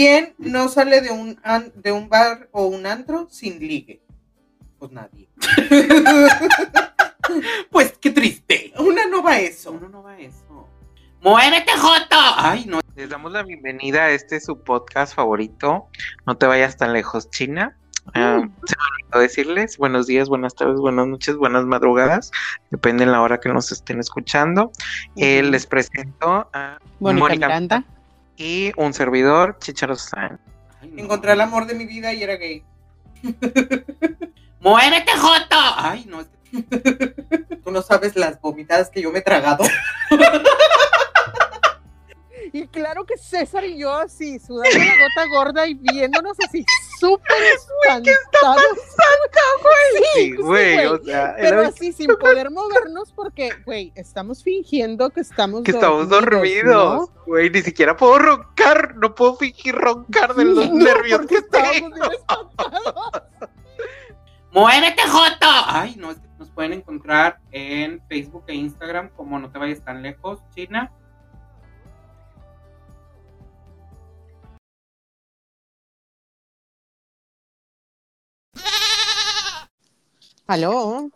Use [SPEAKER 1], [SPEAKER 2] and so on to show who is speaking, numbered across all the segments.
[SPEAKER 1] ¿Quién no sale de un, an- de un bar o un antro sin ligue? Pues nadie.
[SPEAKER 2] Pues qué triste.
[SPEAKER 1] Una no va a eso.
[SPEAKER 2] Uno no va a eso. ¡Muévete, Joto! Ay, no.
[SPEAKER 3] Les damos la bienvenida a este su podcast favorito. No te vayas tan lejos, China. Ah, se me olvidó decirles buenos días, buenas tardes, buenas noches, buenas madrugadas. Depende de la hora que nos estén escuchando. Eh, les presento a
[SPEAKER 4] Mónica
[SPEAKER 3] Mónica
[SPEAKER 4] Miranda.
[SPEAKER 3] Y un servidor, Chicharo San.
[SPEAKER 2] Ay, no.
[SPEAKER 1] Encontré el amor de mi vida y era gay.
[SPEAKER 2] ¡Muévete, Joto! Ay, no.
[SPEAKER 1] Tú no sabes las vomitadas que yo me he tragado.
[SPEAKER 4] Y claro que César y yo así, sudando la gota gorda y viéndonos así súper espantados.
[SPEAKER 3] Sí, güey,
[SPEAKER 4] güey.
[SPEAKER 3] o sea,
[SPEAKER 4] Pero
[SPEAKER 3] era-
[SPEAKER 4] así sin poder movernos porque, güey, estamos fingiendo que estamos
[SPEAKER 3] que estamos dormidos, güey, ni siquiera puedo roncar, no puedo fingir roncar de
[SPEAKER 4] ¿no?
[SPEAKER 3] los
[SPEAKER 4] No,
[SPEAKER 3] nervios que tengo.
[SPEAKER 2] ¡Muévete, Joto! Ay, no. es que Nos pueden encontrar en Facebook e Instagram como No te vayas tan lejos, China.
[SPEAKER 4] Aló.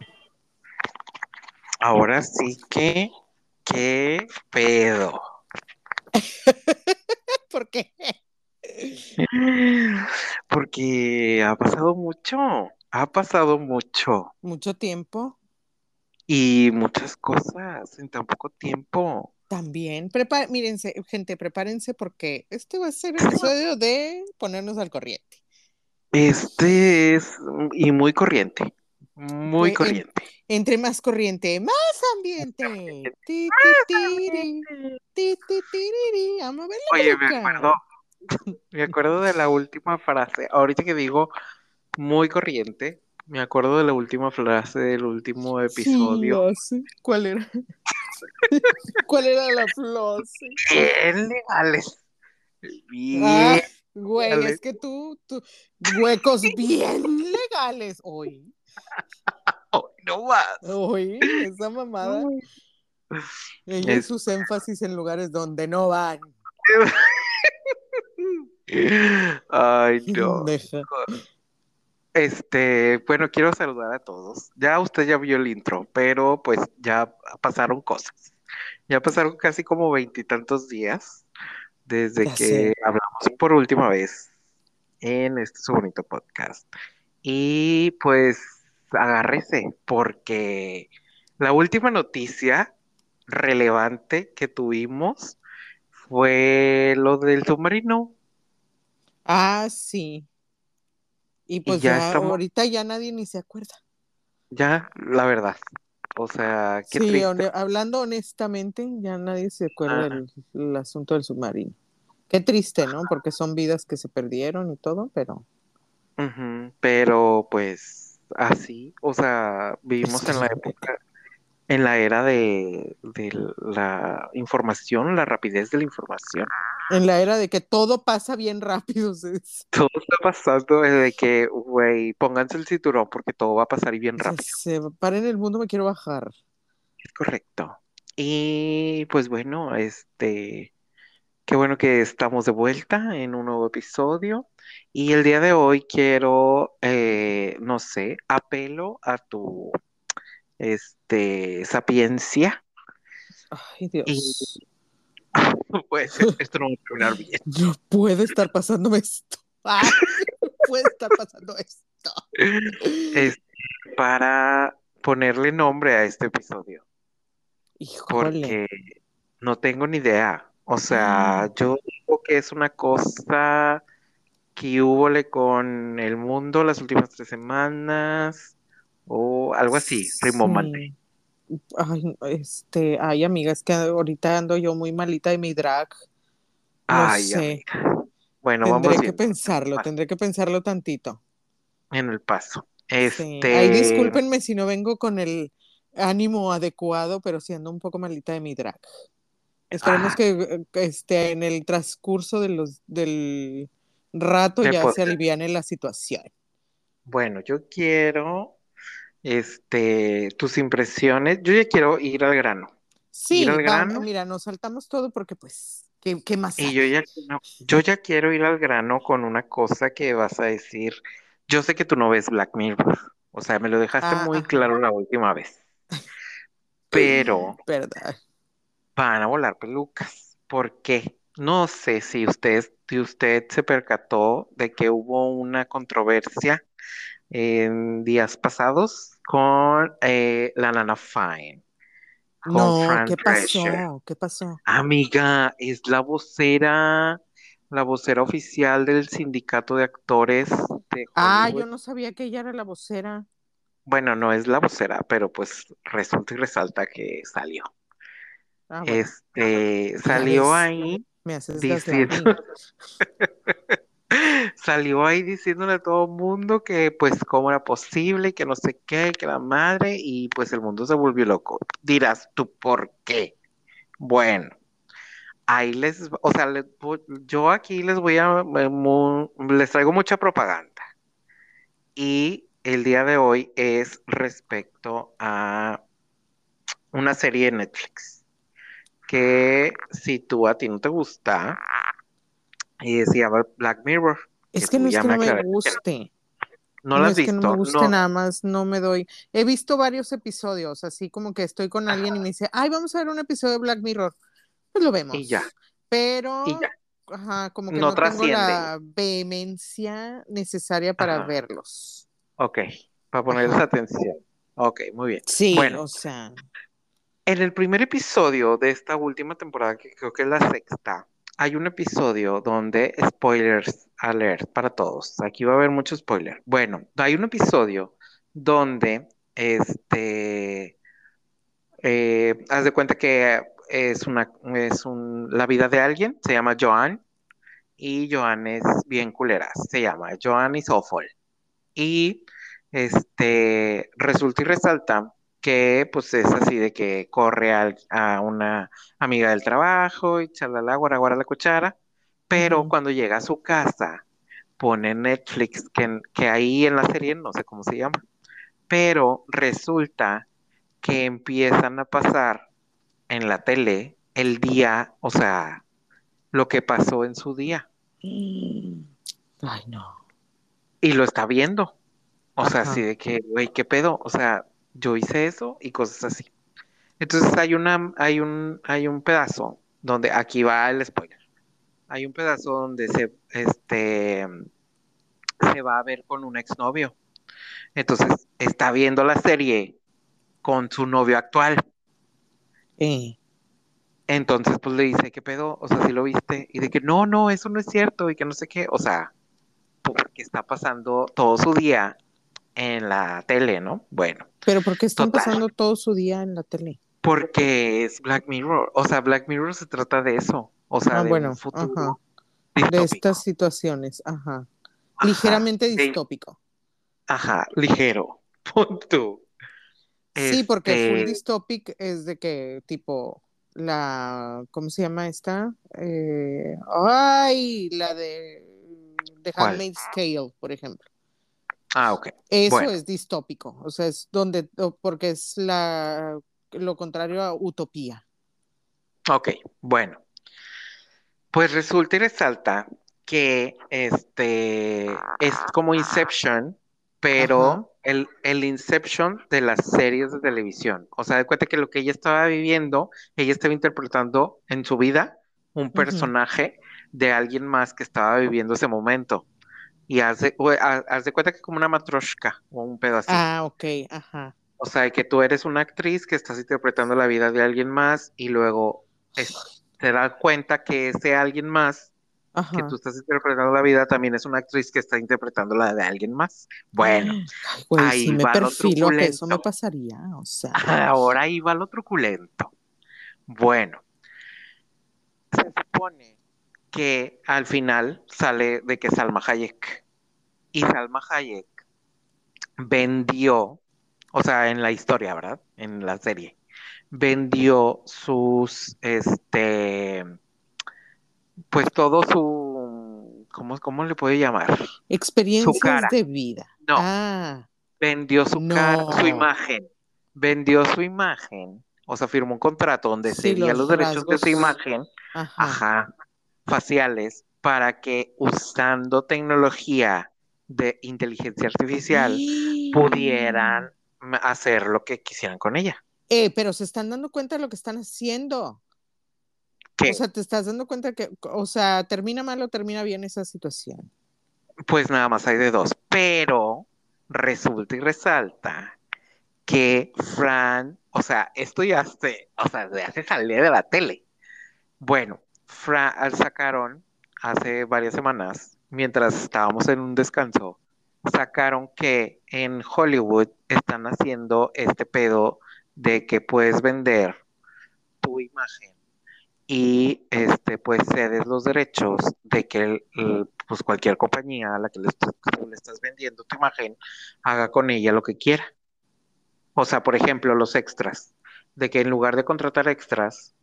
[SPEAKER 3] Ahora sí que, qué pedo.
[SPEAKER 4] ¿Por qué?
[SPEAKER 3] Porque ha pasado mucho, ha pasado mucho
[SPEAKER 4] Mucho tiempo.
[SPEAKER 3] y muchas cosas en tan poco tiempo.
[SPEAKER 4] También, Prepa- mírense, gente, prepárense porque este va a ser el episodio de ponernos al corriente.
[SPEAKER 3] Este es y muy corriente, muy
[SPEAKER 4] Güey,
[SPEAKER 3] corriente.
[SPEAKER 4] Entre más corriente, más ambiente. Ti, ti, ti. A
[SPEAKER 3] Oye, me acuerdo, me acuerdo de la última frase. Ahorita que digo muy corriente, me acuerdo de la última frase del último episodio.
[SPEAKER 4] Sí. ¿Cuál era? ¿Cuál era la frase?
[SPEAKER 3] Bien legales. Bien.
[SPEAKER 4] Ah, güey,
[SPEAKER 3] Dale.
[SPEAKER 4] es que tú, tú, huecos bien legales hoy.
[SPEAKER 3] No más.
[SPEAKER 4] Hoy, esa mamada. Ella y
[SPEAKER 3] Es-
[SPEAKER 4] sus énfasis en lugares donde no van.
[SPEAKER 3] Ay, no.
[SPEAKER 4] Deja.
[SPEAKER 3] Este, bueno, quiero saludar a todos. Ya usted ya vio el intro, pero pues ya pasaron cosas. Ya pasaron casi como veintitantos días desde
[SPEAKER 4] Ya
[SPEAKER 3] que
[SPEAKER 4] sé.
[SPEAKER 3] hablamos por última vez en este su bonito podcast. Y pues agárrese, porque la última noticia relevante que tuvimos fue lo del submarino.
[SPEAKER 4] Ah, sí. Y pues
[SPEAKER 3] ya
[SPEAKER 4] ya,
[SPEAKER 3] estamos-
[SPEAKER 4] ahorita ya nadie ni se acuerda.
[SPEAKER 3] Ya, la verdad. O sea, qué
[SPEAKER 4] Sí,
[SPEAKER 3] triste.
[SPEAKER 4] hablando honestamente, ya nadie se acuerda del el asunto del submarino. Qué triste, ¿no? Porque son vidas que se perdieron y todo, pero
[SPEAKER 3] Ujú, Pero pues así, o sea, vivimos en la época, en la era de, de la información, la rapidez de la información.
[SPEAKER 4] en la era de que todo pasa bien rápido.
[SPEAKER 3] Todo está pasando de que, güey, pónganse el cinturón porque todo va a pasar y bien rápido.
[SPEAKER 4] Se paren el mundo, me quiero bajar.
[SPEAKER 3] Es correcto. Y pues bueno, este, qué bueno que estamos de vuelta en un nuevo episodio. Y el día de hoy quiero, eh, no sé, apelo a tu, este, sapiencia.
[SPEAKER 4] Ay, Dios.
[SPEAKER 3] Y- Pues esto no va a terminar bien.
[SPEAKER 4] No puede estar pasándome esto. Ay, no puede estar pasando esto.
[SPEAKER 3] Es para ponerle nombre a este episodio,
[SPEAKER 4] Híjole.
[SPEAKER 3] porque no tengo ni idea. O sea,
[SPEAKER 4] Ah.
[SPEAKER 3] yo digo que es una cosa que hubole con el mundo las últimas tres semanas o algo así, mal.
[SPEAKER 4] Sí. Ay, este, ay, amiga, es que ahorita ando yo muy malita de mi drag. No
[SPEAKER 3] Ay,
[SPEAKER 4] sé.
[SPEAKER 3] amiga. Bueno, vamos
[SPEAKER 4] Tendré que pensarlo, tendré que pensarlo tantito.
[SPEAKER 3] en el paso.
[SPEAKER 4] Sí.
[SPEAKER 3] Este,
[SPEAKER 4] Ay, discúlpenme si no vengo con el ánimo adecuado, pero sí ando un poco malita de mi drag. Esperemos
[SPEAKER 3] Ah.
[SPEAKER 4] que eh, este, en el transcurso de los, del rato ya
[SPEAKER 3] pod-
[SPEAKER 4] se aliviane la situación.
[SPEAKER 3] Bueno, yo quiero, este, tus impresiones. Yo ya quiero ir al grano.
[SPEAKER 4] Sí,
[SPEAKER 3] Ir al grano.
[SPEAKER 4] mira, nos saltamos todo porque pues ¿Qué, qué más
[SPEAKER 3] Y yo ya, no, yo ya quiero ir al grano con una cosa que vas a decir. Yo sé que tú no ves Black Mirror, o sea, me lo dejaste
[SPEAKER 4] Ah,
[SPEAKER 3] muy
[SPEAKER 4] ajá.
[SPEAKER 3] claro la última vez. Pero
[SPEAKER 4] ¿Verdad?
[SPEAKER 3] van a volar pelucas. ¿Por qué? No sé si usted, si usted se percató de que hubo una controversia en días pasados con eh, la Nana Fine, con
[SPEAKER 4] No,
[SPEAKER 3] Fran
[SPEAKER 4] ¿qué
[SPEAKER 3] Drescher.
[SPEAKER 4] pasó? ¿Qué pasó?
[SPEAKER 3] Amiga, es la vocera, la vocera oficial del sindicato de actores de
[SPEAKER 4] Ah, yo no sabía que ella era la vocera.
[SPEAKER 3] Bueno, no es la vocera, pero pues resulta y resalta que salió.
[SPEAKER 4] Ah, bueno,
[SPEAKER 3] Este, salió
[SPEAKER 4] ves.
[SPEAKER 3] ahí
[SPEAKER 4] me haces
[SPEAKER 3] diciendo, salió ahí diciéndole a todo el mundo que pues cómo era posible, que no sé qué, que la madre, y pues el mundo se volvió loco. Dirás tú, ¿por qué? Bueno, ahí les, o sea, les yo aquí les voy a, les traigo mucha propaganda. Y el día de hoy es respecto a una serie de Netflix que si tú a ti no te gusta, eh, se llama Black Mirror.
[SPEAKER 4] Es
[SPEAKER 3] que
[SPEAKER 4] no es que no me
[SPEAKER 3] que no.
[SPEAKER 4] guste.
[SPEAKER 3] ¿No la has
[SPEAKER 4] es que no me guste
[SPEAKER 3] No.
[SPEAKER 4] nada más, no me doy. He visto varios episodios, así como que estoy con alguien y me dice, ay, vamos a ver un episodio de Black Mirror. Pues lo vemos.
[SPEAKER 3] Y ya.
[SPEAKER 4] Pero,
[SPEAKER 3] Y ya.
[SPEAKER 4] ajá, como que
[SPEAKER 3] No
[SPEAKER 4] no, tengo la vehemencia necesaria para
[SPEAKER 3] Ajá.
[SPEAKER 4] verlos.
[SPEAKER 3] Ok, para ponerles
[SPEAKER 4] Ajá.
[SPEAKER 3] atención. Ok, muy bien.
[SPEAKER 4] Sí,
[SPEAKER 3] Bueno.
[SPEAKER 4] o sea,
[SPEAKER 3] En el primer episodio de esta última temporada, que creo que es la sexta, hay un episodio donde, spoilers alert para todos, aquí va a haber mucho spoiler. Bueno, hay un episodio donde, este, eh, haz de cuenta que es una, es la vida de alguien, se llama Joan, y Joan es bien culera, se llama Joan is awful. Y, este, resulta y resalta que pues es así de que corre al- a una amiga del trabajo y chalala, guara, guara la cuchara, pero cuando llega a su casa pone Netflix, que, que ahí en la serie no sé cómo se llama, pero resulta que empiezan a pasar en la tele el día, o sea, lo que pasó en su día
[SPEAKER 4] ay, no.
[SPEAKER 3] y lo está viendo. O sea, así de que, güey, ¿qué pedo? O sea, yo hice eso y cosas así. Entonces hay una, hay un, hay un pedazo donde, aquí va el spoiler. Hay un pedazo donde se, este, se va a ver con un exnovio. Entonces está viendo la serie con su novio actual. Entonces, pues le dice, ¿qué pedo? O sea, ¿sí lo viste? Y de que no, no, eso no es cierto y que no sé qué. O sea, porque está pasando todo su día en la tele, ¿no? Bueno,
[SPEAKER 4] pero ¿por qué están
[SPEAKER 3] Total.
[SPEAKER 4] pasando todo su día en la tele?
[SPEAKER 3] porque es Black Mirror. O sea, Black Mirror se trata de eso. O sea,
[SPEAKER 4] Ah,
[SPEAKER 3] de
[SPEAKER 4] bueno,
[SPEAKER 3] un futuro
[SPEAKER 4] ajá. De estas situaciones, ajá.
[SPEAKER 3] Ajá,
[SPEAKER 4] Ligeramente
[SPEAKER 3] de-
[SPEAKER 4] distópico.
[SPEAKER 3] Ajá, ligero. Punto.
[SPEAKER 4] Sí, porque full
[SPEAKER 3] Este,
[SPEAKER 4] dystopic es de que tipo la, ¿cómo se llama esta? Eh, ay, la de The. Handmaid's Tale, por ejemplo.
[SPEAKER 3] Ah, ok.
[SPEAKER 4] Eso
[SPEAKER 3] Bueno.
[SPEAKER 4] es distópico, o sea, es donde, porque es la, lo contrario a utopía.
[SPEAKER 3] Ok, bueno. Pues resulta y resalta que este es como Inception, pero
[SPEAKER 4] Ajá.
[SPEAKER 3] el, el Inception de las series de televisión. O sea, de cuenta que lo que ella estaba viviendo, ella estaba interpretando en su vida un personaje de alguien más que estaba viviendo ese momento. Y haz de, o- haz de cuenta que como una matroshka o un así.
[SPEAKER 4] Ah, ok, ajá.
[SPEAKER 3] O sea, que tú eres una actriz que estás interpretando la vida de alguien más y luego es- te das cuenta que ese alguien más que tú estás interpretando la vida también es una actriz que está interpretando la de alguien más. Bueno, ahí
[SPEAKER 4] si me
[SPEAKER 3] va lo
[SPEAKER 4] perfilo que eso me pasaría, o sea.
[SPEAKER 3] ahora ahí va lo truculento. Bueno, se supone que al final sale de que Salma Hayek y Salma Hayek vendió, o sea, en la historia, ¿verdad? En la serie, vendió sus, este, pues todo su, ¿cómo, cómo le puedo llamar?
[SPEAKER 4] Experiencias
[SPEAKER 3] cara.
[SPEAKER 4] de vida.
[SPEAKER 3] No.
[SPEAKER 4] Ah,
[SPEAKER 3] Vendió su cara, su imagen, vendió su imagen O sea, firmó un contrato donde
[SPEAKER 4] Sí, los
[SPEAKER 3] los derechos de su imagen,
[SPEAKER 4] Ajá.
[SPEAKER 3] ajá, faciales, para que usando tecnología de inteligencia artificial pudieran hacer lo que quisieran con ella.
[SPEAKER 4] Eh, pero se están dando cuenta de lo que están haciendo. O sea, te estás dando cuenta que, o sea, termina mal o termina bien esa situación.
[SPEAKER 3] pues nada más hay de dos. Pero resulta y resalta que Fran, o sea, esto ya se, o sea, ya se salió de la tele. Bueno, Fran sacaron hace varias semanas, mientras estábamos en un descanso, sacaron que en Hollywood están haciendo este pedo de que puedes vender tu imagen y este pues cedes los derechos de que pues cualquier compañía a la que le, le estás vendiendo tu imagen haga con ella lo que quiera. O sea, por ejemplo, los extras, de que en lugar de contratar extras,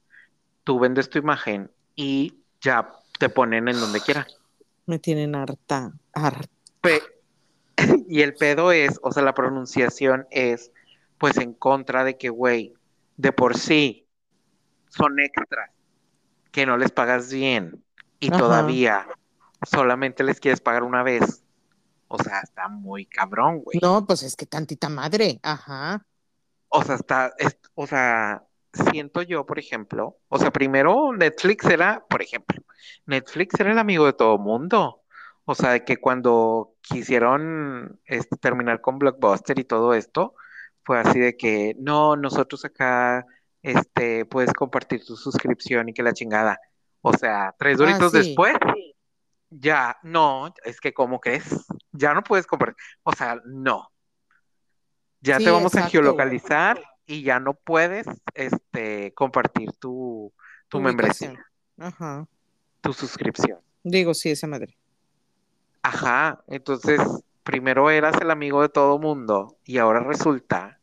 [SPEAKER 3] tú vendes tu imagen y ya te ponen en donde quieran.
[SPEAKER 4] Me tienen harta, harta.
[SPEAKER 3] Pe- y el pedo es, o sea, la pronunciación es, pues en contra de que, güey, de por sí son extras, que no les pagas bien y
[SPEAKER 4] Ajá.
[SPEAKER 3] todavía solamente les quieres pagar una vez. O sea, está muy cabrón, güey.
[SPEAKER 4] No, pues es que tantita madre. Ajá.
[SPEAKER 3] O sea, está, es- o sea, siento yo, por ejemplo, o sea, primero Netflix era, por ejemplo, Netflix era el amigo de todo mundo. O sea, de que cuando quisieron este, terminar con Blockbuster y todo esto, fue así de que, no, nosotros acá, este, puedes compartir tu suscripción y que la chingada. O sea, tres doritos
[SPEAKER 4] sí.
[SPEAKER 3] después, ya, no, es que, ¿cómo crees? Ya no puedes compartir. O sea, no. Ya
[SPEAKER 4] Sí,
[SPEAKER 3] te vamos a geolocalizar y ya no puedes este, compartir tu, tu membresía,
[SPEAKER 4] Ajá.
[SPEAKER 3] tu suscripción.
[SPEAKER 4] Digo, sí, esa madre.
[SPEAKER 3] Ajá, entonces primero eras el amigo de todo mundo y ahora resulta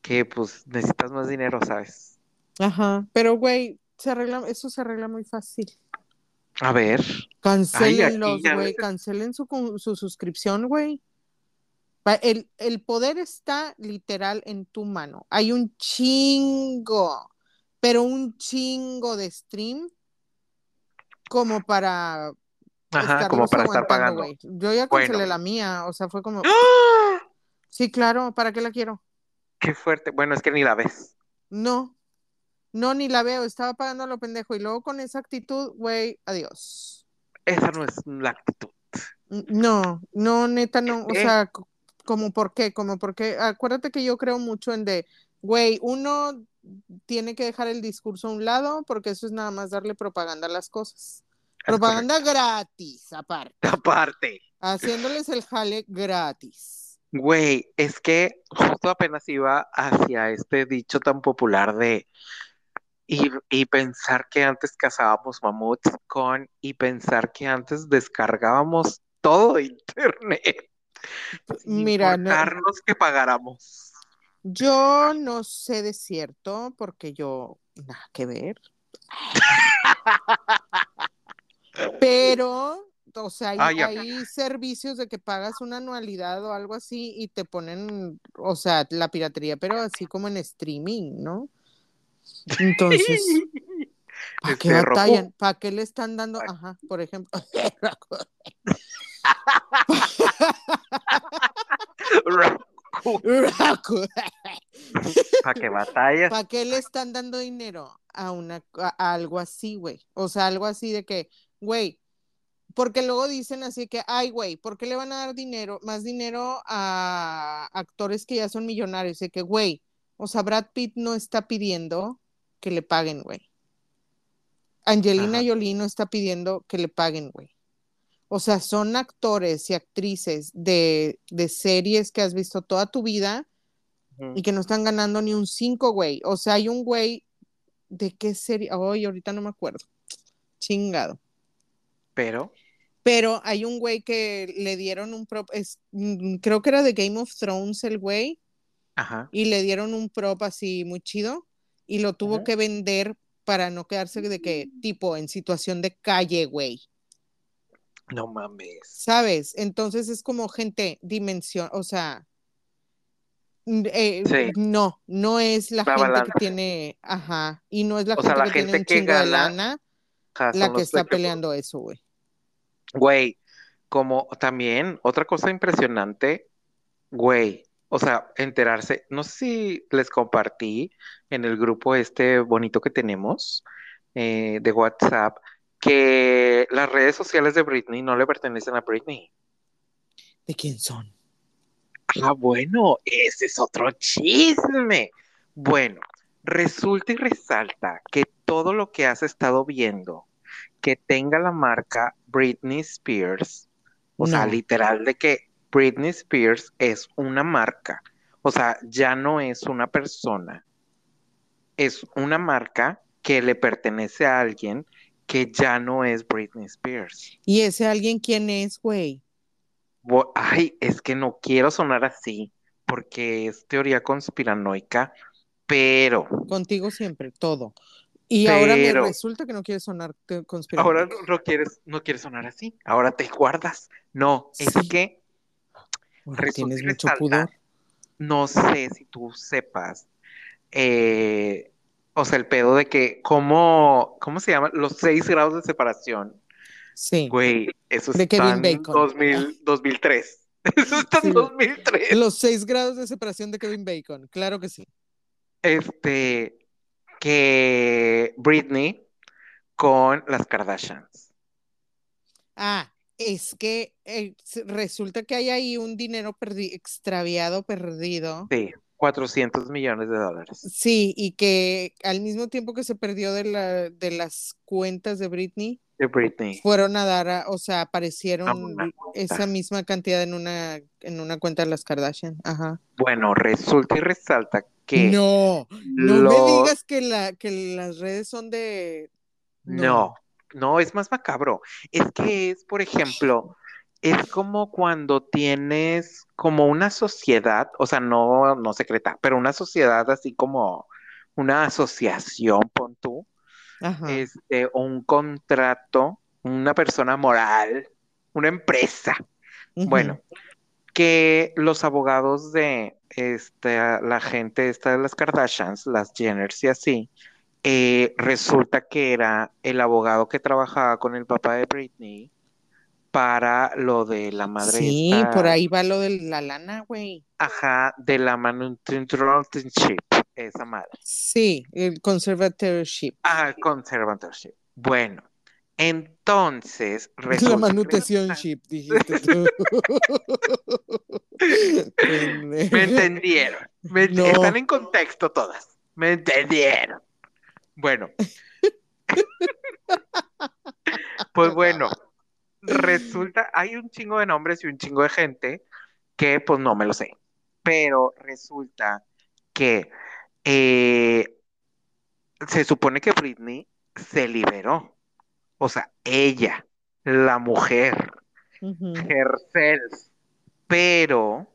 [SPEAKER 3] que pues necesitas más dinero, ¿sabes?
[SPEAKER 4] Ajá. Pero, güey, se arregla, eso se arregla muy fácil.
[SPEAKER 3] A ver,
[SPEAKER 4] Cancelenlos, güey,
[SPEAKER 3] ves.
[SPEAKER 4] cancelen su, su suscripción, güey. El, el poder está literal en tu mano. Hay un chingo, pero un chingo de stream como para
[SPEAKER 3] ajá, como para estar pagando.
[SPEAKER 4] güey. Yo ya
[SPEAKER 3] Bueno.
[SPEAKER 4] cancelé la mía, o sea, fue como,
[SPEAKER 3] ¡Ah!
[SPEAKER 4] sí, claro, ¿para qué la quiero?
[SPEAKER 3] Qué fuerte. Bueno, es que ni la ves.
[SPEAKER 4] No, no, ni la veo, estaba pagando a lo pendejo y luego con esa actitud, güey, adiós.
[SPEAKER 3] Esa no es la actitud.
[SPEAKER 4] No, no, neta, no, o
[SPEAKER 3] ¿Qué?
[SPEAKER 4] sea, como por qué, como por qué, acuérdate que yo creo mucho en de, güey, uno tiene que dejar el discurso a un lado porque eso es nada más darle propaganda a las cosas. Propaganda gratis, aparte,
[SPEAKER 3] Aparte.
[SPEAKER 4] haciéndoles el jale gratis.
[SPEAKER 3] Güey, es que justo apenas iba hacia este dicho tan popular de ir y pensar que antes cazábamos mamuts con y pensar que antes descargábamos todo internet sin
[SPEAKER 4] Mira, no-
[SPEAKER 3] importarnos que pagáramos.
[SPEAKER 4] Yo no sé de cierto porque yo, nada que ver. Pero, o sea, hay,
[SPEAKER 3] Ay, ya.
[SPEAKER 4] hay servicios de que pagas una anualidad o algo así y te ponen, o sea, la piratería, pero así como en streaming, ¿no? Entonces, ¿para qué
[SPEAKER 3] Este,
[SPEAKER 4] batallan? ¿Para qué le están dando? Ajá, por ejemplo.
[SPEAKER 3] ¿Para qué batallas?
[SPEAKER 4] ¿Para qué le están dando dinero a una a algo así, güey? O sea, algo así de que, güey, porque luego dicen así que, ay, güey, ¿por qué le van a dar dinero, más dinero a actores que ya son millonarios? De que, güey, o sea, Brad Pitt no está pidiendo que le paguen, güey. Angelina. Jolie no está pidiendo que le paguen, güey. O sea, son actores y actrices de, de series que has visto toda tu vida y que no están ganando ni un 5, güey. O sea, hay un güey de qué serie, ay, ahorita no me acuerdo. Chingado.
[SPEAKER 3] Pero,
[SPEAKER 4] Pero hay un güey que le dieron un prop, es, mm, creo que era de Game of Thrones el güey,
[SPEAKER 3] ajá,
[SPEAKER 4] y le dieron un prop así muy chido y lo tuvo
[SPEAKER 3] Ajá.
[SPEAKER 4] que vender para no quedarse de que, tipo, en situación de calle, güey.
[SPEAKER 3] No mames.
[SPEAKER 4] ¿Sabes? Entonces es como gente, dimensión, o sea, eh,
[SPEAKER 3] Sí.
[SPEAKER 4] no, no es la,
[SPEAKER 3] La
[SPEAKER 4] gente que tiene, ajá, y no es la
[SPEAKER 3] O sea,
[SPEAKER 4] gente
[SPEAKER 3] la
[SPEAKER 4] que tiene un
[SPEAKER 3] que
[SPEAKER 4] chingo de lana la que está peleando eso, güey.
[SPEAKER 3] Güey, como también otra cosa impresionante, güey, o sea, enterarse, no sé si les compartí en el grupo este bonito que tenemos eh, de WhatsApp, que las redes sociales de Britney no le pertenecen a Britney.
[SPEAKER 4] ¿De quién son?
[SPEAKER 3] Ah, bueno, ese es otro chisme. Bueno, resulta y resalta que todo lo que has estado viendo que tenga la marca Britney Spears, o sea, literal de que Britney Spears es una marca, o sea, ya no es una persona, es una marca que le pertenece a alguien que ya no es Britney Spears.
[SPEAKER 4] ¿Y ese alguien quién es, güey?
[SPEAKER 3] Ay, es que no quiero sonar así, porque es teoría conspiranoica, pero
[SPEAKER 4] Contigo siempre, todo. Y ahora me resulta que no quieres sonar te-
[SPEAKER 3] ahora no, no quieres, no quieres sonar así, ahora te guardas. No, es que
[SPEAKER 4] Ahora tienes mucho pudor.
[SPEAKER 3] no sé si tú sepas, eh, o sea, el pedo de que, ¿cómo, cómo se llama? Los seis grados de separación.
[SPEAKER 4] Sí.
[SPEAKER 3] Güey, eso
[SPEAKER 4] De
[SPEAKER 3] está
[SPEAKER 4] Kevin
[SPEAKER 3] en
[SPEAKER 4] Bacon.
[SPEAKER 3] 2000 2003. Eso está en
[SPEAKER 4] Sí.
[SPEAKER 3] 2003.
[SPEAKER 4] Los seis grados de separación de Kevin Bacon, claro que sí.
[SPEAKER 3] Este, que Britney con las Kardashians.
[SPEAKER 4] Ah, es que eh, resulta que hay ahí un dinero perdi- extraviado, perdido.
[SPEAKER 3] Sí, 400 millones de dólares.
[SPEAKER 4] Sí, y que al mismo tiempo que se perdió de, la, de las cuentas de Britney,
[SPEAKER 3] De Britney.
[SPEAKER 4] fueron a dar, a- o sea, aparecieron esa misma cantidad en una, en una cuenta de las Kardashian. Ajá.
[SPEAKER 3] Bueno, resulta y resalta que
[SPEAKER 4] No, no
[SPEAKER 3] los-
[SPEAKER 4] me digas que, la, que las redes son de...
[SPEAKER 3] No, no, es más macabro. Es que es, por ejemplo, es como cuando tienes como una sociedad, o sea, no, no secreta, pero una sociedad así como una asociación, pon tú,
[SPEAKER 4] Ajá.
[SPEAKER 3] este, o un contrato, una persona moral, una empresa. Bueno, que los abogados de este, la gente esta de las Kardashians, las Jenners y así, eh, resulta que era el abogado que trabajaba con el papá de Britney para lo de la madre
[SPEAKER 4] Sí,
[SPEAKER 3] esta,
[SPEAKER 4] por ahí va lo de la lana, güey.
[SPEAKER 3] ajá, de la manutentionship, esa madre.
[SPEAKER 4] Sí, el conservatorship.
[SPEAKER 3] Ah, conservatorship. Bueno, entonces
[SPEAKER 4] La
[SPEAKER 3] resulta que
[SPEAKER 4] manutención ship, dijiste tú.
[SPEAKER 3] Me entendieron. Me ent-
[SPEAKER 4] No.
[SPEAKER 3] Están en contexto todas. Me entendieron. Bueno. Pues bueno, resulta, hay un chingo de nombres y un chingo de gente que pues no me lo sé. Pero resulta que eh, se supone que Britney se liberó. O sea, ella, la mujer
[SPEAKER 4] Ujú.
[SPEAKER 3] herself. Pero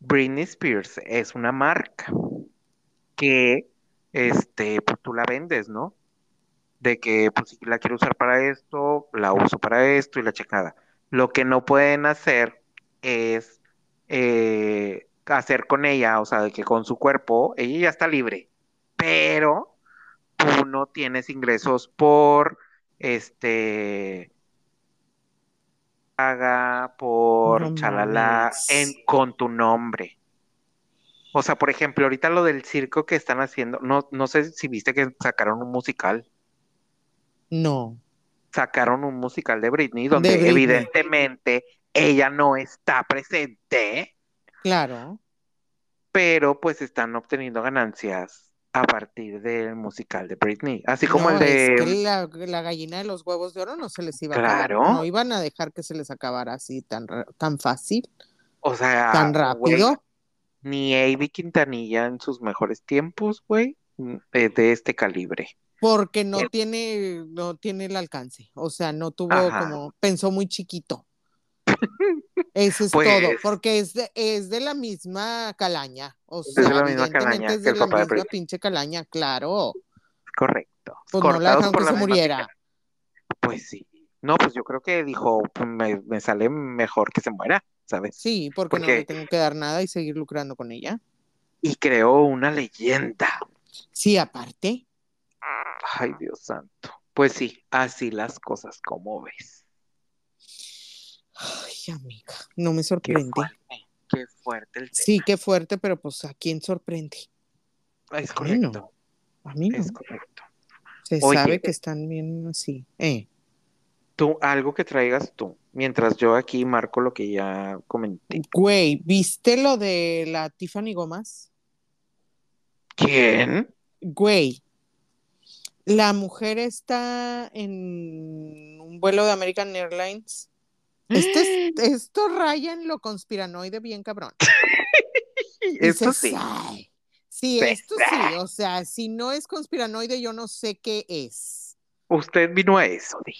[SPEAKER 3] Britney Spears es una marca que este, pues tú la vendes, ¿no? De que pues si la quiero usar para esto, la uso para esto y la checada. Lo que no pueden hacer es eh, hacer con ella, o sea, de que con su cuerpo, ella ya está libre, pero tú no tienes ingresos por este haga por
[SPEAKER 4] No
[SPEAKER 3] chalala en, con tu nombre. O sea, por ejemplo, ahorita lo del circo que están haciendo, no, no sé si viste que sacaron un musical,
[SPEAKER 4] No.
[SPEAKER 3] sacaron un musical de Britney donde
[SPEAKER 4] Britney.
[SPEAKER 3] evidentemente ella no está presente,
[SPEAKER 4] Claro.
[SPEAKER 3] pero pues están obteniendo ganancias a partir del musical de Britney, así como
[SPEAKER 4] No,
[SPEAKER 3] el de...
[SPEAKER 4] es que la, la gallina de los huevos de oro no se les iba a acabar. No iban a dejar que se les acabara así tan, tan fácil,
[SPEAKER 3] O sea,
[SPEAKER 4] tan rápido.
[SPEAKER 3] ni Avi Quintanilla en sus mejores tiempos, güey, mm, eh, de este calibre.
[SPEAKER 4] Porque no
[SPEAKER 3] Eh.
[SPEAKER 4] tiene, no tiene el alcance. O sea, no tuvo
[SPEAKER 3] Ajá.
[SPEAKER 4] como, pensó muy chiquito. Eso es
[SPEAKER 3] Pues-
[SPEAKER 4] todo, porque es de, es de la misma calaña. O
[SPEAKER 3] Es de
[SPEAKER 4] sea,
[SPEAKER 3] la misma calaña
[SPEAKER 4] es de la
[SPEAKER 3] de
[SPEAKER 4] misma pinche calaña, claro.
[SPEAKER 3] Correcto.
[SPEAKER 4] Pues no la dejaron que
[SPEAKER 3] la
[SPEAKER 4] se muriera.
[SPEAKER 3] Pues sí. No, pues yo creo que dijo, pues, me, me sale mejor que se muera. ¿sabes?
[SPEAKER 4] Sí, porque, no le tengo que dar nada y seguir lucrando con ella.
[SPEAKER 3] Y creó una leyenda.
[SPEAKER 4] Sí, aparte.
[SPEAKER 3] Ay, Dios santo. Pues sí, así las cosas, como ves.
[SPEAKER 4] Ay, amiga, no me
[SPEAKER 3] Qué
[SPEAKER 4] sorprende.
[SPEAKER 3] fuerte, qué fuerte el
[SPEAKER 4] Sí, qué fuerte, pero pues ¿a quién sorprende?
[SPEAKER 3] tema. Es
[SPEAKER 4] A mí no.
[SPEAKER 3] correcto,
[SPEAKER 4] A mí no.
[SPEAKER 3] es correcto.
[SPEAKER 4] Se
[SPEAKER 3] Oye.
[SPEAKER 4] sabe que están bien así. Eh.
[SPEAKER 3] Tú, algo que traigas tú, mientras yo aquí marco lo que ya comenté.
[SPEAKER 4] Güey, ¿viste lo de la Tiffany Gomas?
[SPEAKER 3] ¿Quién?
[SPEAKER 4] Güey, la mujer está en un vuelo de American Airlines. Este es- esto raya en lo conspiranoide bien cabrón.
[SPEAKER 3] Eso
[SPEAKER 4] Dices,
[SPEAKER 3] sí.
[SPEAKER 4] "Ay". Sí, esto sí, o sea, si no es conspiranoide, yo no sé qué es.
[SPEAKER 3] Usted vino a eso, di.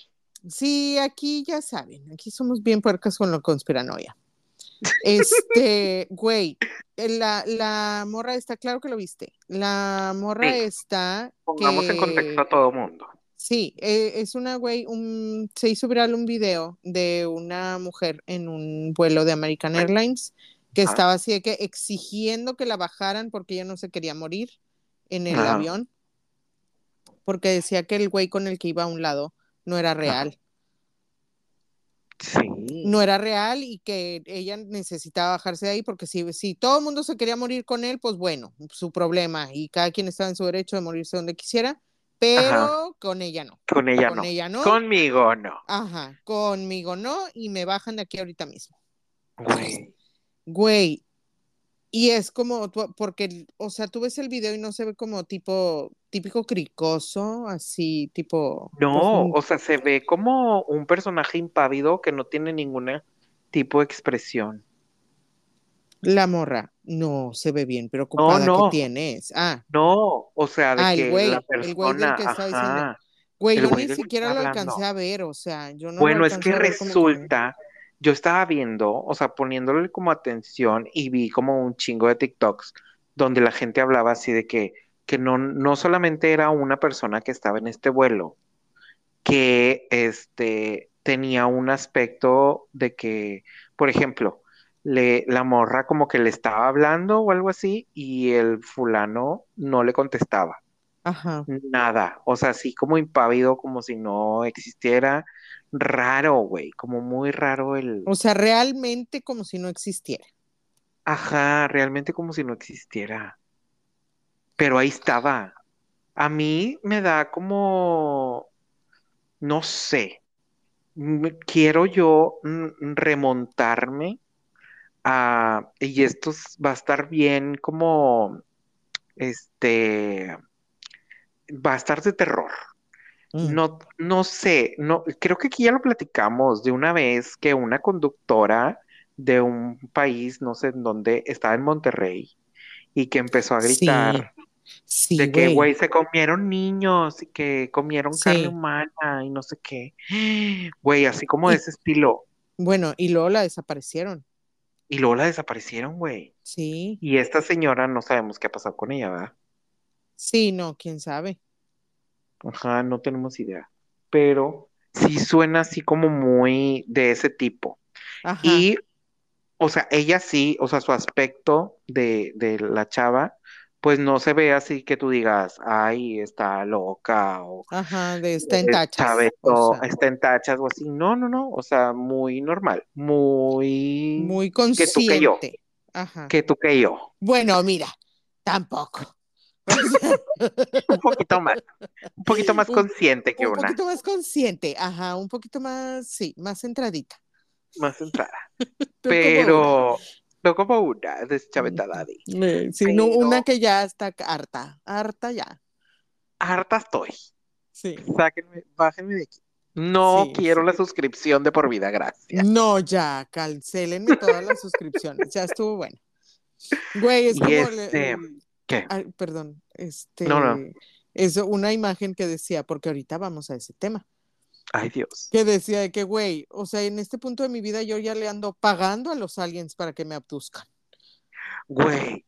[SPEAKER 4] Sí, aquí ya saben, aquí somos bien puercas con la conspiranoia. Este, güey, la, la morra está, claro que lo viste. La morra
[SPEAKER 3] Sí.
[SPEAKER 4] está
[SPEAKER 3] Pongamos en contexto a todo mundo.
[SPEAKER 4] sí, eh, es una güey, un, se hizo viral un video de una mujer en un vuelo de American Airlines que estaba así de que exigiendo que la bajaran porque ella no se quería morir en el avión, porque decía que el güey con el que iba a un lado no era real
[SPEAKER 3] Sí.
[SPEAKER 4] no era real y que ella necesitaba bajarse de ahí porque si, si todo el mundo se quería morir con él, pues bueno, su problema y cada quien estaba en su derecho de morirse donde quisiera, pero con ella no.
[SPEAKER 3] Con ella
[SPEAKER 4] con
[SPEAKER 3] no.
[SPEAKER 4] ella no.
[SPEAKER 3] Conmigo no.
[SPEAKER 4] Ajá, conmigo no y me bajan de aquí ahorita mismo.
[SPEAKER 3] Güey.
[SPEAKER 4] Güey, y es como, porque, o sea, tú ves el video y no se ve como tipo, típico cricoso, así, tipo...
[SPEAKER 3] No,
[SPEAKER 4] pues,
[SPEAKER 3] o sea, se ve como un personaje impávido que no tiene ningún tipo de expresión.
[SPEAKER 4] la morra, no, se ve bien preocupada
[SPEAKER 3] no.
[SPEAKER 4] que tienes. Ah,
[SPEAKER 3] No, o sea, de
[SPEAKER 4] Ah, el
[SPEAKER 3] que
[SPEAKER 4] güey,
[SPEAKER 3] la
[SPEAKER 4] el güey del
[SPEAKER 3] persona,
[SPEAKER 4] que está diciendo. Güey,
[SPEAKER 3] El
[SPEAKER 4] yo ni siquiera lo alcancé a ver, o sea, yo no lo
[SPEAKER 3] Bueno, es que resulta, yo estaba viendo, o sea, poniéndole como atención y vi como un chingo de TikToks donde la gente hablaba así de que, que no, no solamente era una persona que estaba en este vuelo, que este tenía un aspecto de que, por ejemplo, le, la morra como que le estaba hablando o algo así y el fulano no le contestaba.
[SPEAKER 4] Ajá.
[SPEAKER 3] Nada, o sea, así como impávido, como si no existiera. Raro, güey, como muy raro el...
[SPEAKER 4] O sea, realmente como si no existiera.
[SPEAKER 3] Ajá, realmente como si no existiera. Pero ahí estaba. A mí me da como, no sé, quiero yo mm, remontarme a, y esto es- va a estar bien como, este, va a estar de terror.
[SPEAKER 4] Mm.
[SPEAKER 3] No, no sé, no, creo que aquí ya lo platicamos de una vez que una conductora de un país, no sé en dónde, estaba en Monterrey y que empezó a gritar
[SPEAKER 4] sí,
[SPEAKER 3] de que,
[SPEAKER 4] güey.
[SPEAKER 3] se comieron niños y que comieron carne humana y no sé qué. Güey, así como de ese estilo.
[SPEAKER 4] Bueno, y luego la desaparecieron.
[SPEAKER 3] Y luego la desaparecieron, güey.
[SPEAKER 4] Sí,
[SPEAKER 3] Y esta señora no sabemos qué ha pasado con ella, ¿verdad?
[SPEAKER 4] sí, no, quién sabe.
[SPEAKER 3] Ajá, no tenemos idea. Pero sí suena así como muy de ese tipo.
[SPEAKER 4] Ajá.
[SPEAKER 3] Y, o sea, ella sí, o sea, su aspecto de, de la chava, pues no se ve así que tú digas, ay, está loca o
[SPEAKER 4] Ajá, de está en tachas. O sea,
[SPEAKER 3] está en tachas o así. No, no, no, o sea, muy normal, muy
[SPEAKER 4] muy
[SPEAKER 3] que tú que yo,
[SPEAKER 4] consciente. Ajá.
[SPEAKER 3] que tú que yo,
[SPEAKER 4] Bueno, mira, tampoco.
[SPEAKER 3] Un poquito más, un poquito más
[SPEAKER 4] Un-
[SPEAKER 3] consciente que
[SPEAKER 4] un
[SPEAKER 3] una,
[SPEAKER 4] poquito más consciente, ajá, un poquito más, sí, más centradita.
[SPEAKER 3] Más
[SPEAKER 4] una.
[SPEAKER 3] Pero, no como una deschavetada de,
[SPEAKER 4] Eh, sí, no, una que ya está harta, harta ya.
[SPEAKER 3] harta estoy.
[SPEAKER 4] Sí.
[SPEAKER 3] Sáquenme, bájenme de aquí. No
[SPEAKER 4] Sí,
[SPEAKER 3] quiero
[SPEAKER 4] sí.
[SPEAKER 3] la suscripción de por vida, gracias.
[SPEAKER 4] No, ya, cancelenme todas las suscripciones, ya estuvo bueno. Güey, es
[SPEAKER 3] Y
[SPEAKER 4] como
[SPEAKER 3] este,
[SPEAKER 4] el-
[SPEAKER 3] ¿qué?
[SPEAKER 4] ay, perdón, este,
[SPEAKER 3] No, no.
[SPEAKER 4] es una imagen que decía, porque ahorita vamos a ese tema,
[SPEAKER 3] Ay, Dios.
[SPEAKER 4] que decía de que, güey, o sea, en este punto de mi vida yo ya le ando pagando a los aliens para que me abduzcan.
[SPEAKER 3] Güey.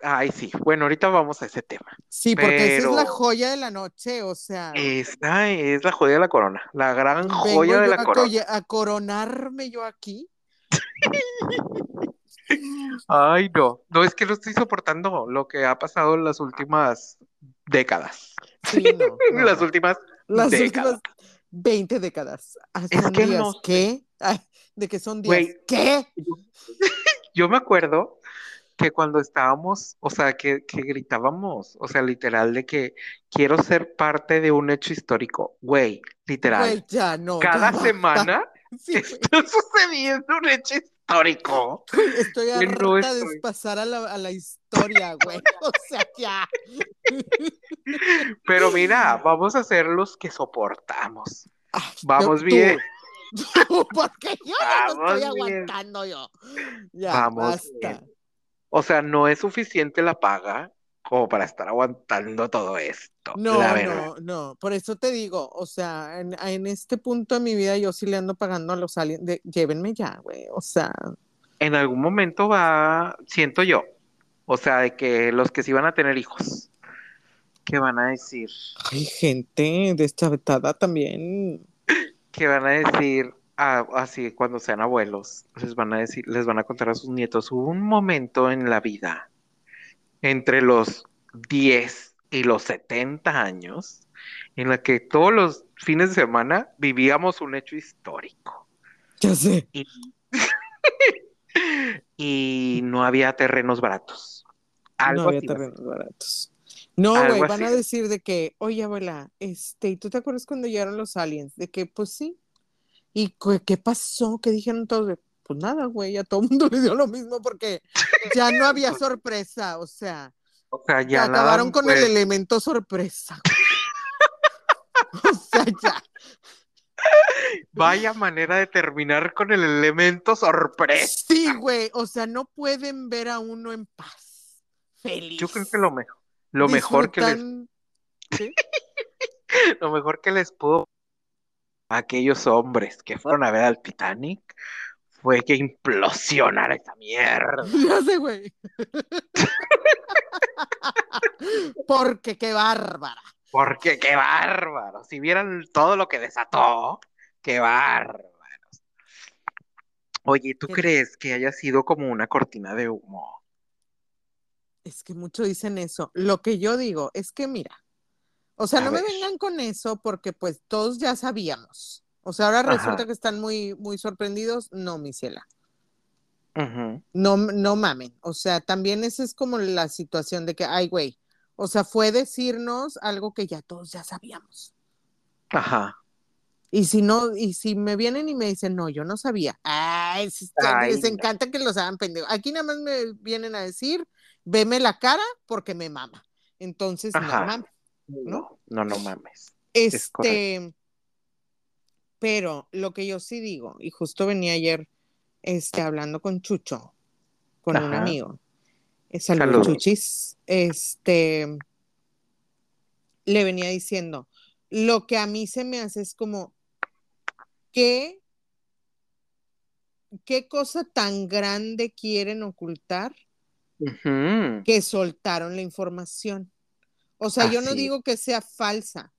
[SPEAKER 3] Ay, sí. Bueno, ahorita vamos a ese tema.
[SPEAKER 4] Sí, porque esa es la joya de la noche, o sea,
[SPEAKER 3] esta es la joya de la corona, la gran joya de la
[SPEAKER 4] a,
[SPEAKER 3] corona.
[SPEAKER 4] a coronarme yo aquí
[SPEAKER 3] Ay, no. No, es que no estoy soportando lo que ha pasado en las últimas décadas.
[SPEAKER 4] Sí, no, no,
[SPEAKER 3] Las últimas
[SPEAKER 4] Las
[SPEAKER 3] décadas.
[SPEAKER 4] últimas 20 décadas. Ah,
[SPEAKER 3] Es que
[SPEAKER 4] días.
[SPEAKER 3] no.
[SPEAKER 4] ¿Qué? Ay, de que son días.
[SPEAKER 3] Güey.
[SPEAKER 4] ¿Qué?
[SPEAKER 3] Yo me acuerdo que cuando estábamos, o sea, que, que gritábamos, o sea, literal, de que quiero ser parte de un hecho histórico. Güey, literal.
[SPEAKER 4] Güey, ya no.
[SPEAKER 3] Cada semana
[SPEAKER 4] Sí,
[SPEAKER 3] está sucediendo un hecho histórico.
[SPEAKER 4] estoy harta
[SPEAKER 3] no
[SPEAKER 4] de pasar a la, a la historia, güey. O sea, ya.
[SPEAKER 3] Pero mira, vamos a ser los que soportamos.
[SPEAKER 4] Ay,
[SPEAKER 3] Vamos bien.
[SPEAKER 4] porque yo no
[SPEAKER 3] Vamos
[SPEAKER 4] estoy
[SPEAKER 3] bien.
[SPEAKER 4] aguantando yo. Ya,
[SPEAKER 3] Vamos
[SPEAKER 4] basta.
[SPEAKER 3] bien. O sea, no es suficiente la paga como para estar aguantando todo esto,
[SPEAKER 4] No,
[SPEAKER 3] la
[SPEAKER 4] no, no. Por eso te digo, o sea, en, en este punto de mi vida yo sí le ando pagando a los aliens. De, llévenme ya, güey. O sea,
[SPEAKER 3] En algún momento va, siento yo, o sea, de que los que sí van a tener hijos, que van a decir,
[SPEAKER 4] hay gente deschavetada también.
[SPEAKER 3] que van a decir, ah, así cuando sean abuelos, les van a decir, les van a contar a sus nietos, hubo un momento en la vida entre los 10 y los 70 años en la que todos los fines de semana vivíamos un hecho histórico
[SPEAKER 4] Ya sé.
[SPEAKER 3] y, y no había terrenos baratos. Algo
[SPEAKER 4] no había terrenos baratos. No, güey, van a decir de que, oye, abuela, este, ¿y tú te acuerdas cuando llegaron los aliens? De que, pues sí. ¿Y qué pasó? ¿Qué dijeron todos? Pues nada, güey, a todo el mundo le dio lo mismo porque ya no había sorpresa, o sea,
[SPEAKER 3] O sea,
[SPEAKER 4] ya acabaron con el elemento sorpresa. o sea, ya.
[SPEAKER 3] Vaya manera de terminar con el elemento sorpresa.
[SPEAKER 4] Sí, güey, o sea, no pueden ver a uno en paz, feliz.
[SPEAKER 3] Yo creo que lo mejor, lo mejor que les, lo mejor que les pudo aquellos hombres que fueron a ver al Titanic fue que implosionara esa mierda.
[SPEAKER 4] Ya sé, güey. Porque qué bárbara.
[SPEAKER 3] Porque qué bárbaro. Si vieran todo lo que desató, qué bárbaros. Oye, ¿tú
[SPEAKER 4] ¿Qué?
[SPEAKER 3] crees que haya sido como una cortina de humo?
[SPEAKER 4] Es que muchos dicen eso. Lo que yo digo es que, mira, o sea,
[SPEAKER 3] A
[SPEAKER 4] no me vengan con eso porque pues todos ya sabíamos. O sea, ahora
[SPEAKER 3] Ajá.
[SPEAKER 4] resulta que están muy, muy sorprendidos. No, mi ciela. No, no mamen. O sea, también esa es como la situación de que, ay, güey. O sea, fue decirnos algo que ya todos ya sabíamos.
[SPEAKER 3] Ajá.
[SPEAKER 4] Y si no, y si me vienen y me dicen, no, yo no sabía. Ay, es-
[SPEAKER 3] Ay,
[SPEAKER 4] les
[SPEAKER 3] no.
[SPEAKER 4] encanta que los hagan pendejos. Aquí nada más me vienen a decir, veme la cara porque me mama. Entonces, no mames.
[SPEAKER 3] No, no, no mames. Es.
[SPEAKER 4] Este, pero lo que yo sí digo, y justo venía ayer este, hablando con Chucho, con un amigo. Eh, Saludos,
[SPEAKER 3] Saludos.
[SPEAKER 4] Chuchis. Este, le venía diciendo, lo que a mí se me hace es como, ¿qué, qué cosa tan grande quieren ocultar que soltaron la información? O sea, yo no digo que sea falsa.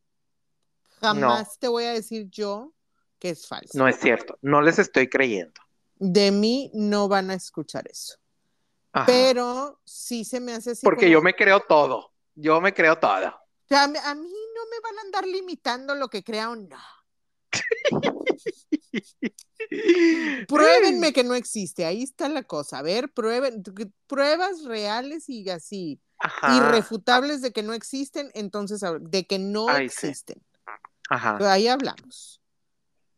[SPEAKER 4] Jamás te voy a decir yo que es falsa.
[SPEAKER 3] No es cierto. No les estoy creyendo.
[SPEAKER 4] De mí no van a escuchar eso.
[SPEAKER 3] Ajá.
[SPEAKER 4] Pero sí se me hace así.
[SPEAKER 3] Porque
[SPEAKER 4] como-
[SPEAKER 3] yo me creo todo. Yo me creo todo.
[SPEAKER 4] O sea, a mí- no me van a andar limitando lo que crea o no. Pruébenme que no existe. Ahí está la cosa. A ver, prueben pruebas reales y así
[SPEAKER 3] Ajá.
[SPEAKER 4] irrefutables de que no existen, entonces de que no
[SPEAKER 3] Ay, sí.
[SPEAKER 4] existen.
[SPEAKER 3] Ajá.
[SPEAKER 4] Ahí hablamos.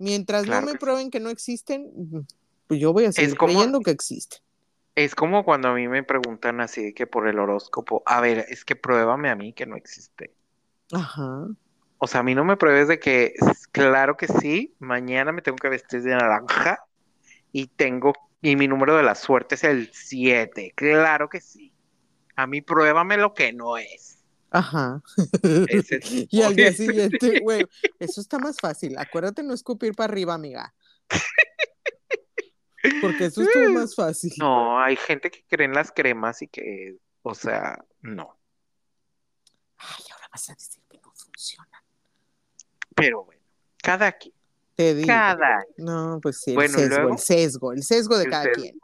[SPEAKER 4] Mientras
[SPEAKER 3] Claro
[SPEAKER 4] no me
[SPEAKER 3] sí.
[SPEAKER 4] prueben que no existen, pues yo voy a seguir
[SPEAKER 3] como-
[SPEAKER 4] creyendo que existen.
[SPEAKER 3] Es como cuando a mí me preguntan así de que por el horóscopo, a ver, es que pruébame a mí que no existe.
[SPEAKER 4] Ajá.
[SPEAKER 3] O sea, a mí no me pruebes de que, claro que sí, mañana me tengo que vestir de naranja y tengo, y mi número de la suerte es el 7. Claro que sí. A mí pruébame lo que no es.
[SPEAKER 4] Ajá. Y al día siguiente, güey, eso está más fácil. Acuérdate no escupir para arriba, amiga. Porque eso estuvo más fácil.
[SPEAKER 3] No, hay gente que cree en las cremas y que, o sea, no.
[SPEAKER 4] Ay, ahora vas a decir que no funciona.
[SPEAKER 3] Pero bueno, cada quien.
[SPEAKER 4] Te digo.
[SPEAKER 3] cada año.
[SPEAKER 4] No, pues sí, el
[SPEAKER 3] Bueno, ¿y
[SPEAKER 4] sesgo,
[SPEAKER 3] luego?
[SPEAKER 4] el sesgo, el sesgo de
[SPEAKER 3] El
[SPEAKER 4] cada
[SPEAKER 3] sesgo.
[SPEAKER 4] quien.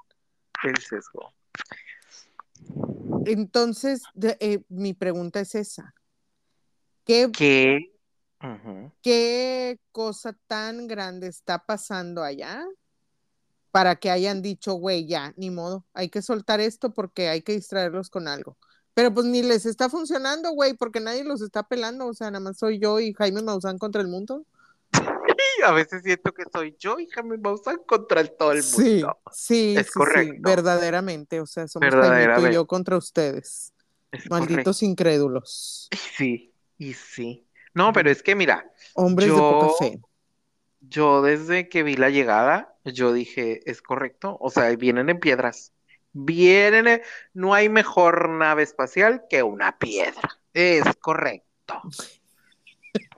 [SPEAKER 3] El sesgo.
[SPEAKER 4] Entonces, de- eh, mi pregunta es esa. ¿Qué,
[SPEAKER 3] ¿Qué?
[SPEAKER 4] ¿Qué cosa tan grande está pasando allá para que hayan dicho, güey, ya, ni modo, hay que soltar esto porque hay que distraerlos con algo? Pero pues ni les está funcionando, güey, porque nadie los está pelando, o sea, nada más soy yo y Jaime Maussan contra el mundo.
[SPEAKER 3] A veces siento que soy yo y Jaime Maussan contra el todo el mundo.
[SPEAKER 4] sí,
[SPEAKER 3] Es
[SPEAKER 4] sí, sí,
[SPEAKER 3] correcto.
[SPEAKER 4] verdaderamente, o sea, somos Jaimito y
[SPEAKER 3] Verdaderamente.
[SPEAKER 4] yo contra ustedes,
[SPEAKER 3] Es
[SPEAKER 4] malditos incrédulos.
[SPEAKER 3] Sí, y sí. No, pero es que mira,
[SPEAKER 4] hombres de poca fe.
[SPEAKER 3] yo desde que vi la llegada, yo dije, es correcto, o sea, vienen en piedras. Vienen, en- no hay mejor nave espacial que una piedra. Es correcto.
[SPEAKER 4] Chinga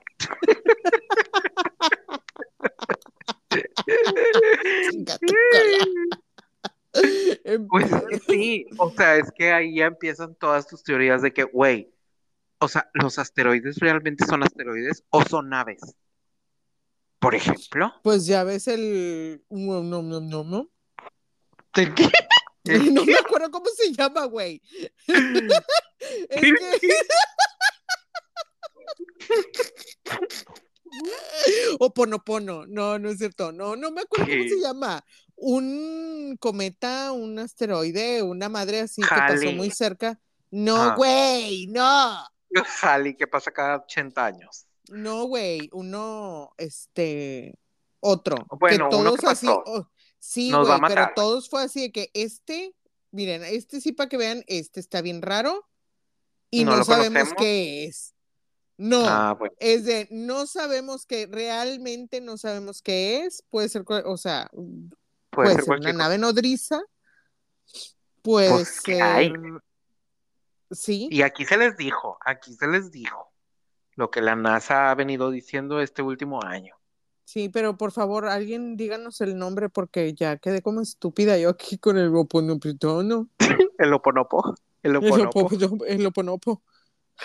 [SPEAKER 4] tu cola. En
[SPEAKER 3] Pues sí, o sea, es que ahí ya empiezan todas tus teorías de que, güey, o sea, los asteroides realmente son asteroides o son naves. Por ejemplo,
[SPEAKER 4] Pues ya ves el. No, no, no, no, no.
[SPEAKER 3] ¿de qué?
[SPEAKER 4] No me acuerdo cómo se llama, güey. Es que. O Ponopono. No, no es cierto. No, no me acuerdo cómo se llama. Un cometa, un asteroide, una madre así que pasó muy cerca. No,
[SPEAKER 3] Ah.
[SPEAKER 4] güey, no.
[SPEAKER 3] Halley, que pasa cada 80 años.
[SPEAKER 4] No, güey, uno, este, otro.
[SPEAKER 3] Bueno,
[SPEAKER 4] que
[SPEAKER 3] uno
[SPEAKER 4] todos
[SPEAKER 3] que
[SPEAKER 4] así, oh, sí, güey, pero todos fue así de que este, miren, este sí para que vean, este está bien raro y
[SPEAKER 3] ¿No
[SPEAKER 4] sabemos
[SPEAKER 3] conocemos?
[SPEAKER 4] qué es. No,
[SPEAKER 3] Ah, bueno.
[SPEAKER 4] es de, no sabemos qué, realmente no sabemos qué es, puede ser, o sea,
[SPEAKER 3] Puede,
[SPEAKER 4] puede,
[SPEAKER 3] ser
[SPEAKER 4] ser una nave nodriza, puede
[SPEAKER 3] Pues, ¿qué
[SPEAKER 4] ser,
[SPEAKER 3] hay?
[SPEAKER 4] sí,
[SPEAKER 3] Y aquí se les dijo, aquí se les dijo lo que la NASA ha venido diciendo este último año.
[SPEAKER 4] Sí, pero por favor, alguien díganos el nombre porque ya quedé como estúpida yo aquí con el oponopono.
[SPEAKER 3] El oponopo, el
[SPEAKER 4] El,
[SPEAKER 3] oponopo.
[SPEAKER 4] opo- el oponopo.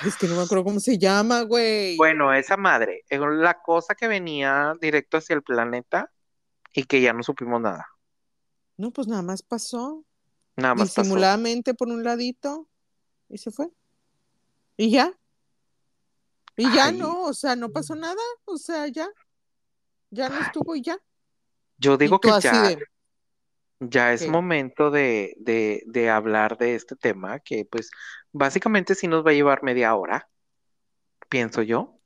[SPEAKER 4] Es que no me acuerdo cómo se llama, güey.
[SPEAKER 3] Bueno, esa madre, es la cosa que venía directo hacia el planeta y que ya no supimos nada.
[SPEAKER 4] No, pues nada más pasó.
[SPEAKER 3] Nada más pasó.
[SPEAKER 4] Disimuladamente por un ladito y se fue. Y ya. Y ya no, o sea, no pasó nada. O sea, ya. Ya no estuvo y ya.
[SPEAKER 3] Yo digo que ya,
[SPEAKER 4] de,
[SPEAKER 3] ya es
[SPEAKER 4] ¿Qué?
[SPEAKER 3] momento de, de, de hablar de este tema, que pues básicamente sí nos va a llevar media hora, pienso yo,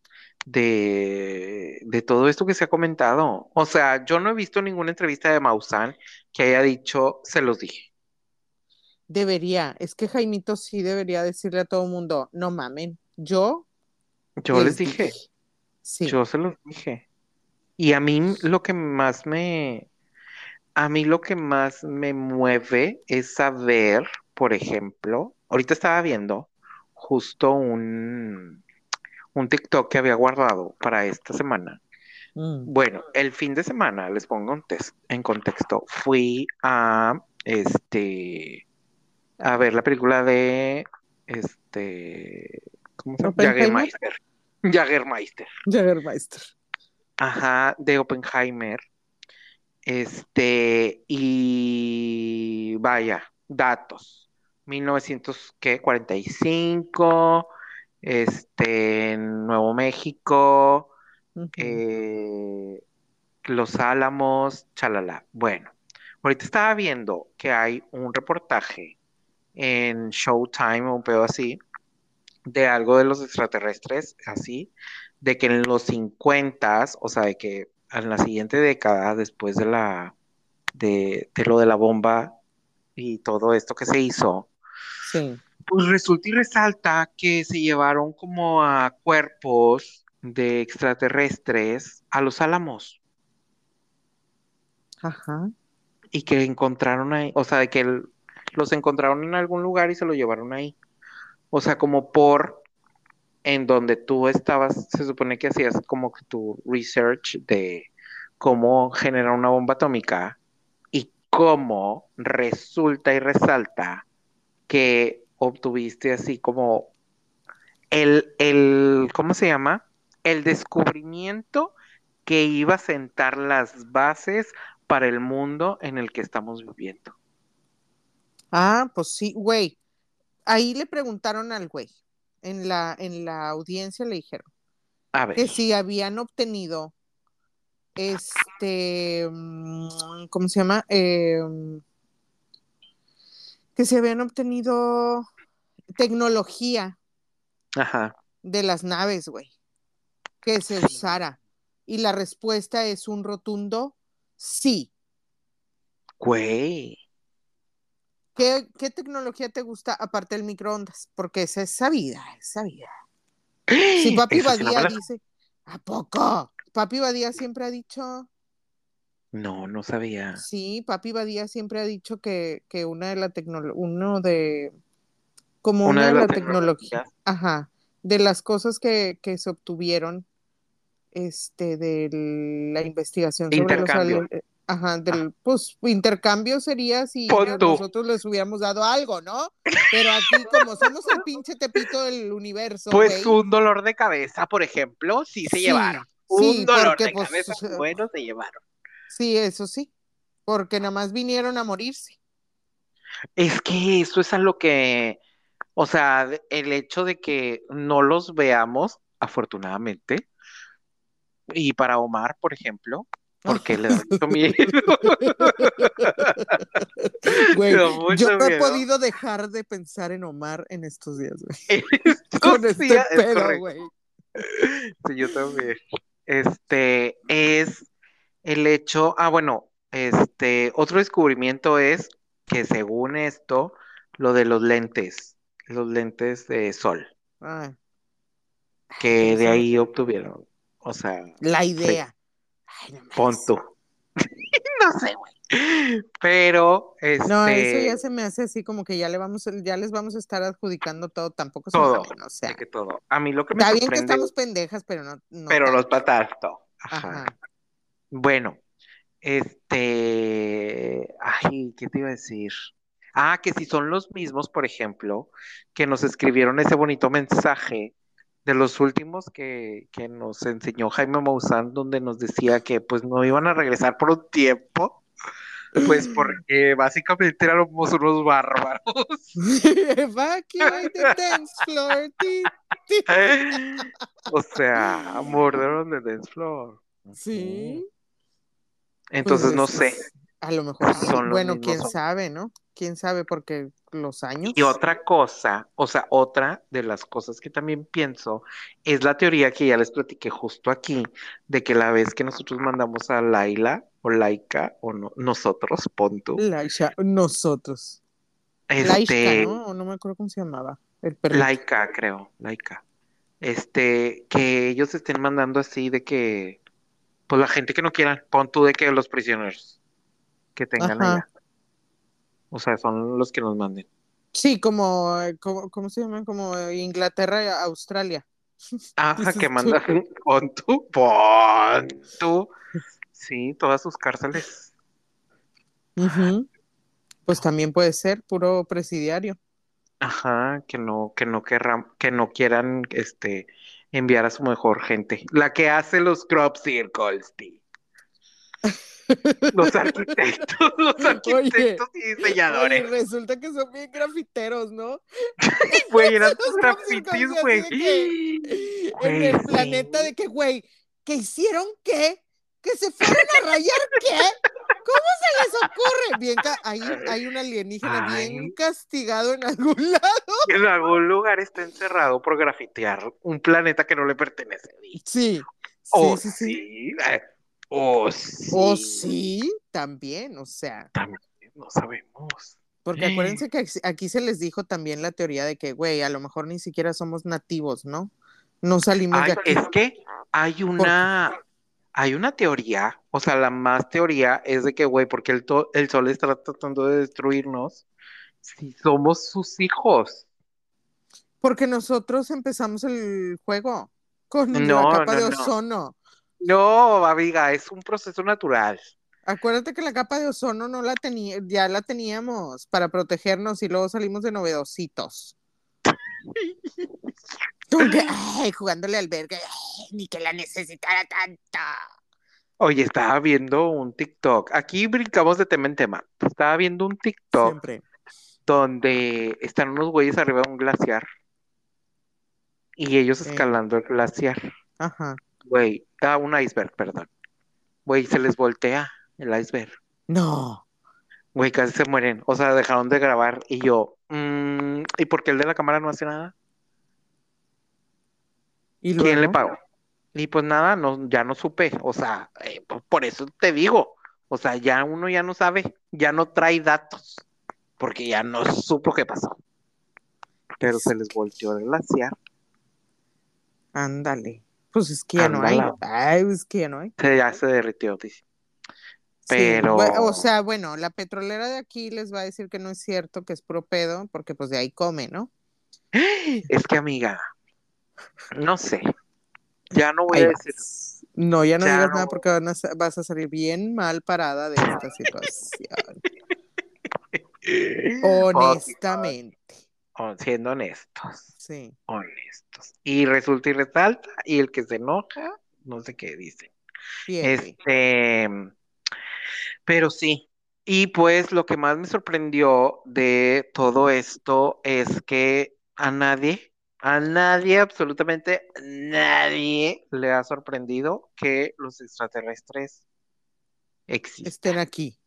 [SPEAKER 3] de, de todo esto que se ha comentado. O sea, yo no he visto ninguna entrevista de Maussan que haya dicho, se los dije.
[SPEAKER 4] debería. Es que Jaimito sí debería decirle a todo el mundo, no mamen. Yo
[SPEAKER 3] Yo les dije.
[SPEAKER 4] Sí.
[SPEAKER 3] Yo se los dije. Y a mí lo que más me, a mí lo que más me mueve es saber, por ejemplo, ahorita estaba viendo justo un, un TikTok que había guardado para esta semana.
[SPEAKER 4] Mm.
[SPEAKER 3] Bueno, el fin de semana, les pongo en, tes- en contexto, fui a este a ver la película de este ¿cómo se llama? Jagermeister. Jagermeister.
[SPEAKER 4] Jägermeister.
[SPEAKER 3] Ajá, de Oppenheimer. Este, y vaya, datos. 1945, este, en Nuevo México, eh, Los Álamos, chalala. Bueno, ahorita estaba viendo que hay un reportaje en Showtime o un pedo así, de algo de los extraterrestres, así, de que en los 50, o sea, de que en la siguiente década, después de la, de, de lo de la bomba y todo esto que se hizo,
[SPEAKER 4] Sí.
[SPEAKER 3] pues resulta y resalta que se llevaron como a cuerpos de extraterrestres a los Álamos
[SPEAKER 4] Ajá.
[SPEAKER 3] y que encontraron ahí, o sea, de que el- los encontraron en algún lugar y se los llevaron ahí. O sea, como por en donde tú estabas, se supone que hacías como que tu research de cómo generar una bomba atómica y cómo resulta y resalta que obtuviste así como el, el, ¿cómo se llama? El descubrimiento que iba a sentar las bases para el mundo en el que estamos viviendo.
[SPEAKER 4] Ah, pues sí, güey. Ahí le preguntaron al güey. En la, en la audiencia le dijeron
[SPEAKER 3] A ver,
[SPEAKER 4] que si habían obtenido este, mm, ¿cómo se llama? Eh, que si habían obtenido tecnología
[SPEAKER 3] ajá.
[SPEAKER 4] de las naves, güey, que se usara. Y la respuesta es un rotundo sí.
[SPEAKER 3] Güey.
[SPEAKER 4] ¿Qué, qué tecnología te gusta aparte del microondas? Porque esa es sabida, es sabida. Si Papi
[SPEAKER 3] no
[SPEAKER 4] Badía dice, ¿a poco? Papi Badía siempre ha dicho,
[SPEAKER 3] No, no sabía.
[SPEAKER 4] sí, Papi Badía siempre ha dicho que, que una de la tecnología, uno de, como una, de, la tecnología, ajá, de las cosas que, que se obtuvieron, este, de la investigación sobre los
[SPEAKER 3] Intercambio.
[SPEAKER 4] eh, Ajá, del, pues intercambio sería si nosotros les hubiéramos dado algo, ¿no? Pero aquí, como somos el pinche tepito del universo,
[SPEAKER 3] Pues un dolor de cabeza, por ejemplo, sí se
[SPEAKER 4] Sí,
[SPEAKER 3] llevaron.
[SPEAKER 4] sí,
[SPEAKER 3] Un dolor
[SPEAKER 4] porque,
[SPEAKER 3] de
[SPEAKER 4] pues,
[SPEAKER 3] cabeza bueno se llevaron.
[SPEAKER 4] Sí, eso sí, porque nada más vinieron a morirse.
[SPEAKER 3] Es que eso es a lo que, o sea, el hecho de que no los veamos, afortunadamente, y para Omar, por ejemplo, porque le da mucho miedo.
[SPEAKER 4] Güey,
[SPEAKER 3] mucho
[SPEAKER 4] yo no he podido dejar de pensar en Omar en estos días, güey.
[SPEAKER 3] Estos
[SPEAKER 4] Con este
[SPEAKER 3] es
[SPEAKER 4] pedo,
[SPEAKER 3] correcto.
[SPEAKER 4] güey.
[SPEAKER 3] Sí, yo también. Este es el hecho, ah, bueno, este, otro descubrimiento es que según esto, lo de los lentes, los lentes de sol,
[SPEAKER 4] Ay,
[SPEAKER 3] que de ahí obtuvieron, o sea,
[SPEAKER 4] la idea. Ay, no.
[SPEAKER 3] No sé, güey. Pero,
[SPEAKER 4] No, eso
[SPEAKER 3] este,
[SPEAKER 4] ya se me hace así como que ya le vamos, ya les vamos a estar adjudicando todo, tampoco se
[SPEAKER 3] Todo,
[SPEAKER 4] mamen, o sea,
[SPEAKER 3] que todo. A mí lo que me
[SPEAKER 4] está bien que
[SPEAKER 3] sorprende,
[SPEAKER 4] estamos pendejas, pero no, no
[SPEAKER 3] pero
[SPEAKER 4] tanto.
[SPEAKER 3] los patarto. Ajá.
[SPEAKER 4] Ajá.
[SPEAKER 3] Bueno, este, ay, ¿qué te iba a decir? Ah, que si son los mismos, por ejemplo, que nos escribieron ese bonito mensaje de los últimos que, que nos enseñó Jaime Maussan, donde nos decía que pues no iban a regresar por un tiempo, pues porque básicamente éramos unos bárbaros.
[SPEAKER 4] Evacuate the dance floor. ti.
[SPEAKER 3] O sea, morderon de dance floor.
[SPEAKER 4] Sí.
[SPEAKER 3] Entonces
[SPEAKER 4] Pues
[SPEAKER 3] no
[SPEAKER 4] es-
[SPEAKER 3] sé.
[SPEAKER 4] A lo mejor sí.
[SPEAKER 3] Son los
[SPEAKER 4] Bueno,
[SPEAKER 3] mismos
[SPEAKER 4] quién sabe, ¿no? Quién sabe, porque los años.
[SPEAKER 3] Y otra cosa, o sea, otra de las cosas que también pienso es la teoría que ya les platiqué justo aquí, de que la vez que nosotros mandamos a Laila o Laika o no, nosotros, pon tú,
[SPEAKER 4] Laisha, nosotros.
[SPEAKER 3] Este,
[SPEAKER 4] ¿no? O no me acuerdo cómo se llamaba. El.
[SPEAKER 3] Laika, creo, Laika, este, que ellos estén mandando así de que, pues la gente que no quieran, pon tú de que los prisioneros que tengan
[SPEAKER 4] Ajá.
[SPEAKER 3] allá, o sea, son los que nos manden.
[SPEAKER 4] Sí, como, eh, como- ¿cómo se llama? Como Inglaterra y Australia.
[SPEAKER 3] Ajá, que mandan, pon tú, pon tú. Sí, todas sus cárceles.
[SPEAKER 4] Ujú. Pues también puede ser puro presidiario.
[SPEAKER 3] Ajá, que no, que no querrán, que no quieran, este, enviar a su mejor gente. La que hace los crop circles, ti. Los arquitectos, los arquitectos y
[SPEAKER 4] Oye,
[SPEAKER 3] diseñadores.
[SPEAKER 4] resulta que son bien grafiteros, ¿no?
[SPEAKER 3] Güey, eran tus grafitis, güey.
[SPEAKER 4] En el planeta de que, güey, ¿que hicieron qué? ¿Que se fueron a rayar qué? ¿Cómo se les ocurre? Bien, hay, hay un alienígena bien castigado en algún lado.
[SPEAKER 3] En algún lugar está encerrado por grafitear un planeta que no le pertenece.
[SPEAKER 4] Sí, sí,
[SPEAKER 3] Oh,
[SPEAKER 4] sí, sí.
[SPEAKER 3] sí. eh, Oh, sí.
[SPEAKER 4] O sí, también, o sea,
[SPEAKER 3] También no sabemos.
[SPEAKER 4] porque acuérdense que aquí- aquí se les dijo también la teoría de que, güey, a lo mejor ni siquiera somos nativos, ¿no? No salimos
[SPEAKER 3] Ay,
[SPEAKER 4] de aquí.
[SPEAKER 3] es que hay una, hay una teoría, o sea, la más teoría es de que, güey, porque el, el sol está tratando de destruirnos si somos sus hijos.
[SPEAKER 4] Porque nosotros empezamos el juego con
[SPEAKER 3] No,
[SPEAKER 4] la capa
[SPEAKER 3] no,
[SPEAKER 4] de
[SPEAKER 3] no.
[SPEAKER 4] ozono.
[SPEAKER 3] No, amiga, es un proceso natural.
[SPEAKER 4] Acuérdate que la capa de ozono no la tenía, ya la teníamos para protegernos y luego salimos de novedositos. Ay, jugándole al verga, ay, ni que la necesitara tanta.
[SPEAKER 3] Oye, estaba viendo un TikTok. Aquí brincamos de tema en tema. Estaba viendo un TikTok
[SPEAKER 4] Siempre.
[SPEAKER 3] donde están unos güeyes arriba de un glaciar y ellos escalando el glaciar.
[SPEAKER 4] Ajá.
[SPEAKER 3] Güey, ah, un iceberg, perdón. Güey, se les voltea el iceberg.
[SPEAKER 4] No.
[SPEAKER 3] Güey, casi se mueren. O sea, dejaron de grabar y yo, mm, ¿y por qué el de la cámara no hace nada?
[SPEAKER 4] ¿Y
[SPEAKER 3] ¿Quién le pagó? Y pues nada, no, ya no supe. O sea, eh, po- por eso te digo. O sea, ya uno ya no sabe, ya no trae datos, porque ya no supo qué pasó. Pero se les volteó el glaciar.
[SPEAKER 4] Ándale. Pues es que ya no hay. Ay, es que ya no hay.
[SPEAKER 3] Se, ya se derritió, dice. Pero-
[SPEAKER 4] o sea, bueno, la petrolera de aquí les va a decir que no es cierto, que es pro pedo, porque pues de ahí come, ¿no?
[SPEAKER 3] Es que, amiga, no sé. Ya no voy
[SPEAKER 4] Ahí
[SPEAKER 3] a
[SPEAKER 4] vas.
[SPEAKER 3] decir.
[SPEAKER 4] No, ya no
[SPEAKER 3] Ya
[SPEAKER 4] digas
[SPEAKER 3] no.
[SPEAKER 4] nada porque van a sa- vas a salir bien mal parada de esta situación. Honestamente.
[SPEAKER 3] Oh, siendo honestos,
[SPEAKER 4] Sí.
[SPEAKER 3] honestos. Y resulta y resalta, y el que se enoja, no sé qué dice.
[SPEAKER 4] Bien, güey.
[SPEAKER 3] Este, pero sí. Y pues lo que más me sorprendió de todo esto es que a nadie, a nadie, absolutamente nadie le ha sorprendido que los extraterrestres existan,
[SPEAKER 4] Estén aquí.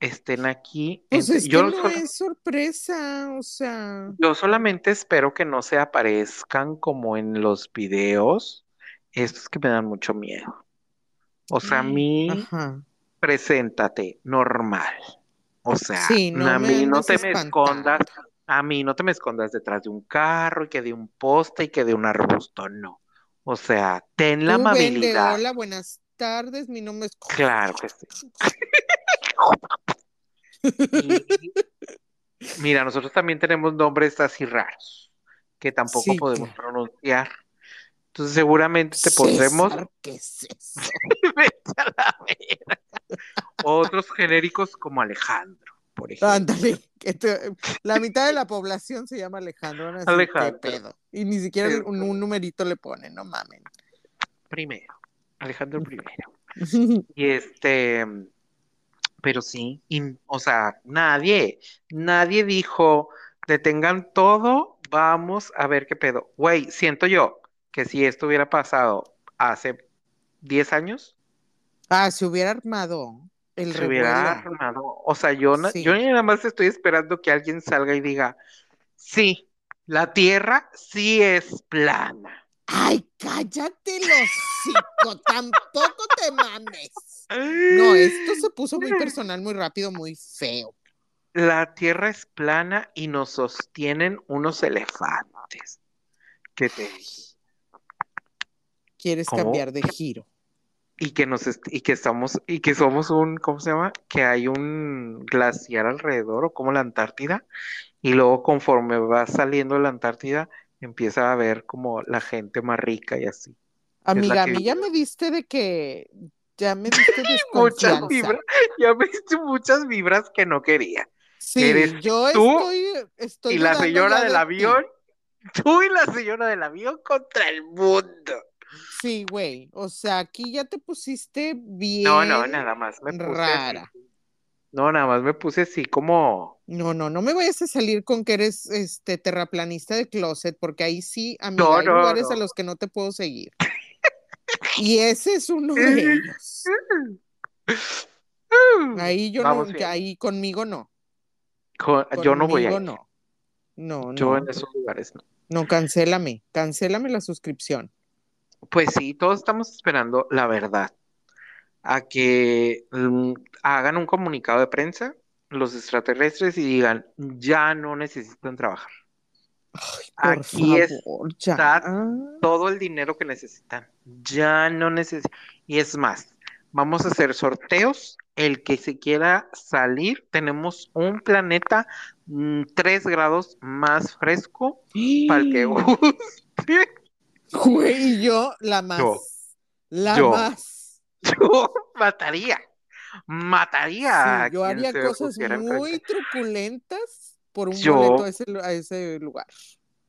[SPEAKER 3] estén aquí.
[SPEAKER 4] Pues es que
[SPEAKER 3] yo,
[SPEAKER 4] no es sorpresa, o sea.
[SPEAKER 3] yo solamente espero que no se aparezcan como en los videos, estos que me dan mucho miedo. O sea, a mí,
[SPEAKER 4] Ajá.
[SPEAKER 3] preséntate normal. O sea,
[SPEAKER 4] Sí, no
[SPEAKER 3] a
[SPEAKER 4] me
[SPEAKER 3] mí no te me escondas, a mí no te me escondas detrás de un carro y que de un poste y que de un arbusto, no. O sea, ten la
[SPEAKER 4] Tú vende,
[SPEAKER 3] amabilidad.
[SPEAKER 4] hola, buenas tardes, mi nombre es...
[SPEAKER 3] Claro que sí. Y, mira, nosotros también tenemos nombres así raros que tampoco
[SPEAKER 4] Sí,
[SPEAKER 3] podemos
[SPEAKER 4] claro.
[SPEAKER 3] pronunciar. Entonces seguramente te pondremos
[SPEAKER 4] ¿qué es eso?
[SPEAKER 3] Vete a la verga. otros genéricos como Alejandro, por ejemplo.
[SPEAKER 4] Ándale, la mitad de la población se llama Alejandro, van a decir, ¿qué
[SPEAKER 3] Alejandro.
[SPEAKER 4] pedo? Y ni siquiera un, un numerito le ponen, no mamen.
[SPEAKER 3] Primero, Alejandro primero. Y este, pero sí, y, o sea, nadie, nadie dijo, detengan todo, vamos a ver qué pedo. Güey, siento yo que si esto hubiera pasado hace 10 años,
[SPEAKER 4] Ah, se hubiera armado el
[SPEAKER 3] se hubiera armado. O sea, yo,
[SPEAKER 4] Sí.
[SPEAKER 3] yo nada más estoy esperando que alguien salga y diga, sí, la Tierra sí es plana.
[SPEAKER 4] Ay, cállate los tampoco te mames. No, esto se puso muy personal, muy rápido, muy feo.
[SPEAKER 3] La Tierra es plana y nos sostienen unos elefantes. ¿Qué te dije?
[SPEAKER 4] Quieres
[SPEAKER 3] ¿Cómo?
[SPEAKER 4] cambiar de giro.
[SPEAKER 3] Y que nos y que estamos y que somos un ¿cómo se llama? Que hay un glaciar alrededor o como la Antártida y luego conforme va saliendo la Antártida empieza a ver como la gente más rica y así.
[SPEAKER 4] Amiga, a mí ya me diste de que, ya me diste
[SPEAKER 3] Muchas vibras, ya me diste muchas vibras que no quería.
[SPEAKER 4] Sí,
[SPEAKER 3] Eres
[SPEAKER 4] yo
[SPEAKER 3] tú
[SPEAKER 4] estoy, estoy
[SPEAKER 3] Y la señora del
[SPEAKER 4] de ti.
[SPEAKER 3] avión, tú y la señora del avión contra el mundo.
[SPEAKER 4] Sí, güey. O sea, aquí ya te pusiste bien.
[SPEAKER 3] No, no, nada más me puse
[SPEAKER 4] rara.
[SPEAKER 3] así. No, nada más me puse así como,
[SPEAKER 4] No, no, no me vayas a salir con que eres este terraplanista de closet, porque ahí sí, amiga,
[SPEAKER 3] No,
[SPEAKER 4] hay
[SPEAKER 3] no,
[SPEAKER 4] lugares
[SPEAKER 3] no.
[SPEAKER 4] a los que no te puedo seguir. Y ese es uno de ellos. Ahí yo
[SPEAKER 3] Vamos
[SPEAKER 4] no,
[SPEAKER 3] bien.
[SPEAKER 4] ahí conmigo no.
[SPEAKER 3] Con- yo no voy a ir.
[SPEAKER 4] no. No,
[SPEAKER 3] Yo en esos lugares no.
[SPEAKER 4] No, cancélame, cancélame la suscripción.
[SPEAKER 3] Pues sí, todos estamos esperando la verdad. A que mm, hagan un comunicado de prensa los extraterrestres y digan, ya no necesitan trabajar.
[SPEAKER 4] Por
[SPEAKER 3] Aquí
[SPEAKER 4] favor, ya.
[SPEAKER 3] está todo el dinero que necesitan. Ya no necesitan. Y es más, vamos a hacer sorteos. El que se quiera salir, tenemos un planeta mm, tres grados más fresco para el que guste.
[SPEAKER 4] Güey, y yo la más.
[SPEAKER 3] Yo.
[SPEAKER 4] La
[SPEAKER 3] Yo.
[SPEAKER 4] más.
[SPEAKER 3] Yo mataría, mataría
[SPEAKER 4] Sí, yo haría cosas muy truculentas por un
[SPEAKER 3] Yo-
[SPEAKER 4] boleto a ese, a ese lugar.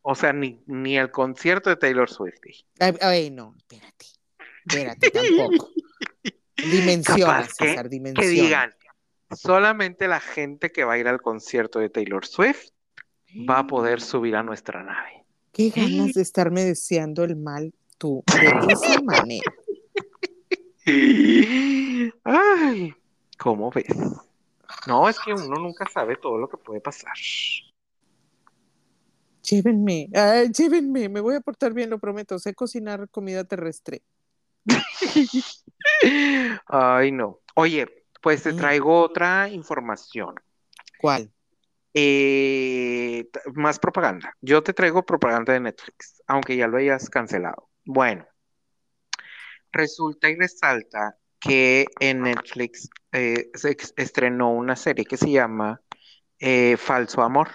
[SPEAKER 3] O sea, ni, ni el concierto de Taylor Swift.
[SPEAKER 4] Ay, ay, no, espérate. Espérate, tampoco. Dimensiones,
[SPEAKER 3] que-
[SPEAKER 4] César,
[SPEAKER 3] que
[SPEAKER 4] dimensiones.
[SPEAKER 3] digan, solamente la gente que va a ir al concierto de Taylor Swift va a poder subir a nuestra nave.
[SPEAKER 4] Qué ganas de estarme deseando el mal tú, de esa manera.
[SPEAKER 3] Ay, ¿cómo ves? No, es que uno nunca sabe todo lo que puede pasar.
[SPEAKER 4] Llévenme, ay, llévenme, me voy a portar bien, lo prometo. Sé cocinar comida terrestre.
[SPEAKER 3] Ay, no. Oye, pues te traigo otra información.
[SPEAKER 4] ¿Cuál?
[SPEAKER 3] Eh, más propaganda. Yo te traigo propaganda de Netflix, aunque ya lo hayas cancelado. Bueno, resulta y resalta que en Netflix eh, se estrenó una serie que se llama eh, Falso Amor.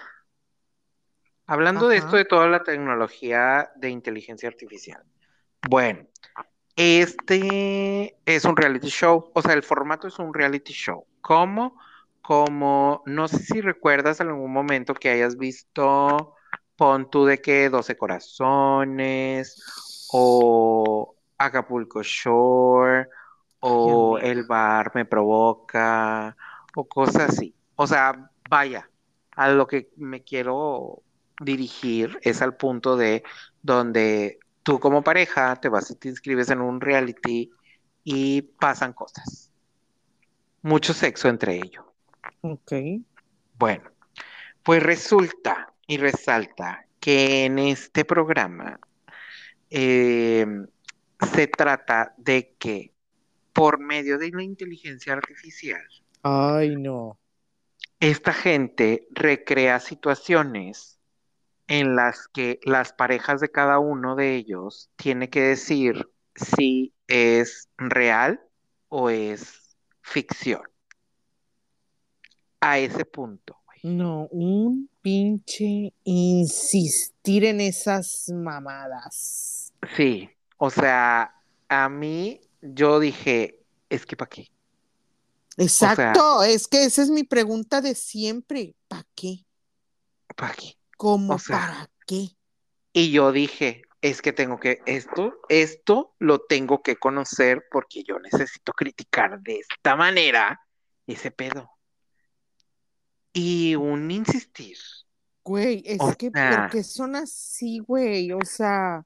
[SPEAKER 3] Hablando de esto de toda la tecnología de inteligencia artificial. Bueno, este es un reality show, o sea, el formato es un reality show. ¿Cómo? Como, no sé si recuerdas en algún momento que hayas visto, pon tú de que 12 corazones o Acapulco Shore o. El bar me provoca o cosas así. O sea, vaya, a lo que me quiero dirigir es al punto de donde tú como pareja te vas y te inscribes en un reality y pasan cosas. Mucho sexo entre ellos.
[SPEAKER 4] Ok.
[SPEAKER 3] Bueno, pues resulta y resalta que en este programa eh, se trata de que por medio de la inteligencia artificial,
[SPEAKER 4] Ay, no.
[SPEAKER 3] esta gente recrea situaciones en las que las parejas de cada uno de ellos tiene que decir si es real o es ficción. A ese punto, güey.
[SPEAKER 4] No, un pinche insistir en esas mamadas.
[SPEAKER 3] Sí, o sea, a mí yo dije, es que para qué.
[SPEAKER 4] Exacto, es que esa es mi pregunta de siempre. ¿Para qué?
[SPEAKER 3] ¿Para qué?
[SPEAKER 4] ¿Cómo
[SPEAKER 3] O sea,
[SPEAKER 4] para qué?
[SPEAKER 3] Y yo dije, es que tengo que, esto, esto lo tengo que conocer porque yo necesito criticar de esta manera ese pedo. Y un insistir.
[SPEAKER 4] Güey, es
[SPEAKER 3] O
[SPEAKER 4] que
[SPEAKER 3] sea-
[SPEAKER 4] ¿por qué son así, güey? O sea,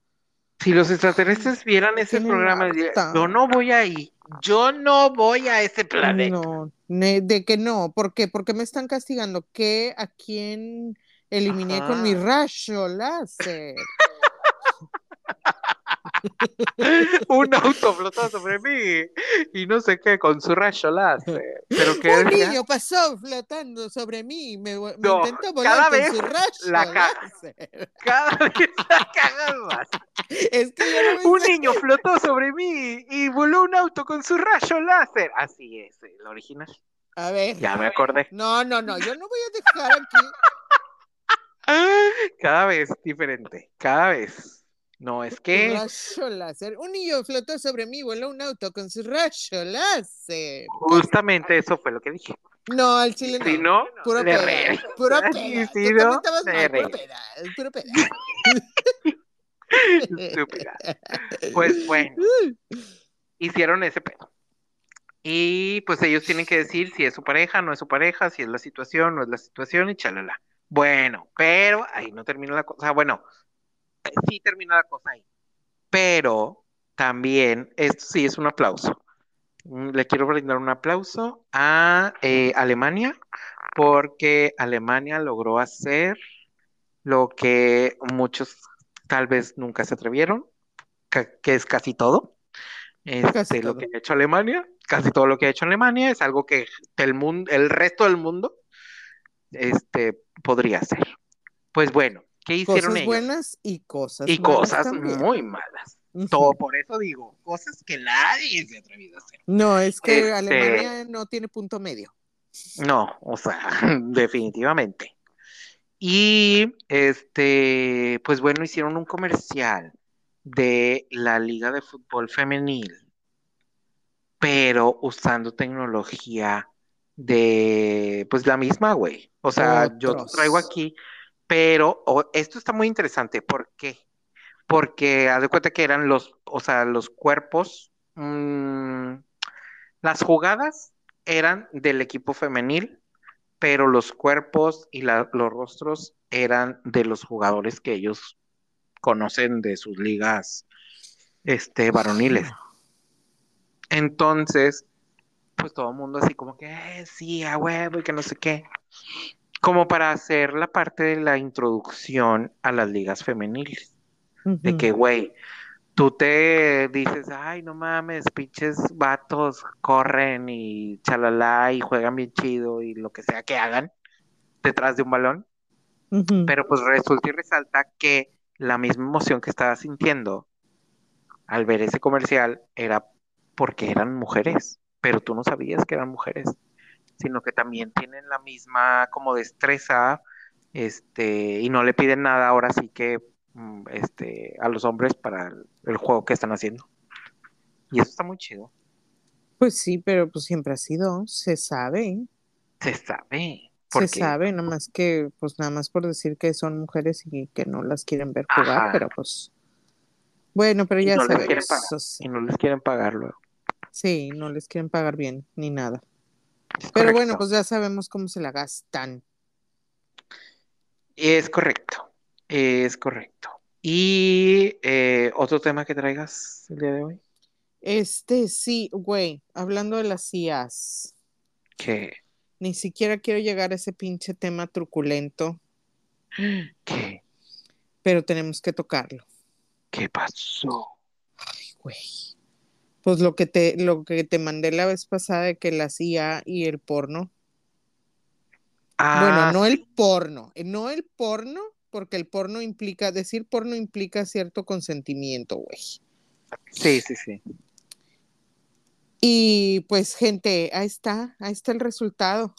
[SPEAKER 3] Si los extraterrestres vieran ese programa, dirían, yo no voy ahí, yo no voy a ese planeta.
[SPEAKER 4] no, de que no, ¿por qué? Porque me están castigando. ¿Qué? ¿A quién eliminé con mi rayo láser?
[SPEAKER 3] Un auto flotó sobre mí y no sé qué con su rayo láser. Pero qué
[SPEAKER 4] Un niño pasó flotando sobre mí, me, me
[SPEAKER 3] No,
[SPEAKER 4] intentó
[SPEAKER 3] cada
[SPEAKER 4] volar con
[SPEAKER 3] vez
[SPEAKER 4] su rayo
[SPEAKER 3] la
[SPEAKER 4] láser.
[SPEAKER 3] Cada vez la cagas más.
[SPEAKER 4] Es que no
[SPEAKER 3] Un
[SPEAKER 4] sé-
[SPEAKER 3] niño flotó sobre mí y voló un auto con su rayo láser. Así es, el original.
[SPEAKER 4] A ver.
[SPEAKER 3] Ya me acordé.
[SPEAKER 4] No, no, no, yo no voy a dejar aquí.
[SPEAKER 3] Cada vez diferente, cada vez. No, es que
[SPEAKER 4] Rayo láser. Un niño flotó sobre mí, voló un auto con su rayo láser.
[SPEAKER 3] justamente eso fue lo que dije.
[SPEAKER 4] No, al chile no.
[SPEAKER 3] Si no,
[SPEAKER 4] Puro
[SPEAKER 3] le
[SPEAKER 4] peda.
[SPEAKER 3] re-
[SPEAKER 4] Puro
[SPEAKER 3] Sí,
[SPEAKER 4] peda.
[SPEAKER 3] sí,
[SPEAKER 4] Tú
[SPEAKER 3] ¿no?
[SPEAKER 4] estabas mal, puro
[SPEAKER 3] re-
[SPEAKER 4] peda. Puro peda.
[SPEAKER 3] Estúpida. Pues bueno, hicieron ese pedo. Y pues ellos tienen que decir si es su pareja, no es su pareja, si es la situación, no es la situación y chalala. Bueno, pero ahí no termina la cosa. Bueno, sí termina la cosa ahí. Pero también, esto sí es un aplauso. Mm, Le quiero brindar un aplauso a eh, Alemania, porque Alemania logró hacer lo que muchos tal vez nunca se atrevieron, ca- que es casi todo. Este,
[SPEAKER 4] Casi
[SPEAKER 3] lo
[SPEAKER 4] todo.
[SPEAKER 3] que ha hecho Alemania, casi todo lo que ha hecho Alemania es algo que el mundo, el resto del mundo, este, podría hacer. Pues bueno, ¿qué hicieron
[SPEAKER 4] Cosas
[SPEAKER 3] ellos?
[SPEAKER 4] buenas y cosas
[SPEAKER 3] y
[SPEAKER 4] malas
[SPEAKER 3] cosas
[SPEAKER 4] también.
[SPEAKER 3] muy malas. Todo por eso digo, cosas que nadie se ha atrevido a hacer.
[SPEAKER 4] No, es que
[SPEAKER 3] Este-
[SPEAKER 4] Alemania no tiene punto medio.
[SPEAKER 3] No, o sea, definitivamente. Y este, pues bueno, hicieron un comercial de la Liga de Fútbol Femenil, pero usando tecnología de, pues la misma, güey. O sea, yo traigo aquí, pero esto está muy interesante. ¿Por qué? Porque haz de cuenta que eran los, o sea, los cuerpos, mm, Las jugadas eran del equipo femenil, pero los cuerpos y los rostros eran de los jugadores que ellos conocen de sus ligas este, varoniles. Entonces, pues todo el mundo así como que, "Eh, sí, a huevo y que no sé qué. Como para hacer la parte de la introducción a las ligas femeniles. De que, güey, tú te dices, ay, no mames, pinches vatos corren y chalala y juegan bien chido y lo que sea que hagan detrás de un balón. Pero pues resulta y resalta que la misma emoción que estaba sintiendo al ver ese comercial era porque eran mujeres, pero tú no sabías que eran mujeres, sino que también tienen la misma como destreza, este, y no le piden nada ahora sí que mm, este, a los hombres para el, el juego que están haciendo. Y eso está muy chido.
[SPEAKER 4] Pues sí, pero pues siempre ha sido, se sabe,
[SPEAKER 3] Se sabe.
[SPEAKER 4] se sabe, nada más que, pues nada más por decir que son mujeres y que no las quieren ver jugar,
[SPEAKER 3] Ajá.
[SPEAKER 4] pero pues, bueno, pero ya
[SPEAKER 3] no
[SPEAKER 4] sea,
[SPEAKER 3] y no les quieren pagar luego.
[SPEAKER 4] sí, no les quieren pagar bien ni nada.
[SPEAKER 3] Es
[SPEAKER 4] Pero
[SPEAKER 3] correcto.
[SPEAKER 4] bueno, pues ya sabemos cómo se la gastan.
[SPEAKER 3] Es correcto, es correcto. Y eh, otro tema que traigas el día de hoy,
[SPEAKER 4] Este sí, güey, hablando de las IAs,
[SPEAKER 3] que,
[SPEAKER 4] ni siquiera quiero llegar a ese pinche tema truculento,
[SPEAKER 3] que,
[SPEAKER 4] pero tenemos que tocarlo.
[SPEAKER 3] ¿qué pasó?
[SPEAKER 4] Ay, güey. Pues lo que te, lo que te mandé la vez pasada de que las IA y el porno. Bueno,
[SPEAKER 3] Ah,
[SPEAKER 4] no el porno, eh, no el porno, porque el porno implica, decir porno implica cierto consentimiento, güey.
[SPEAKER 3] sí, sí, sí.
[SPEAKER 4] Y pues, gente, ahí está, ahí está el resultado.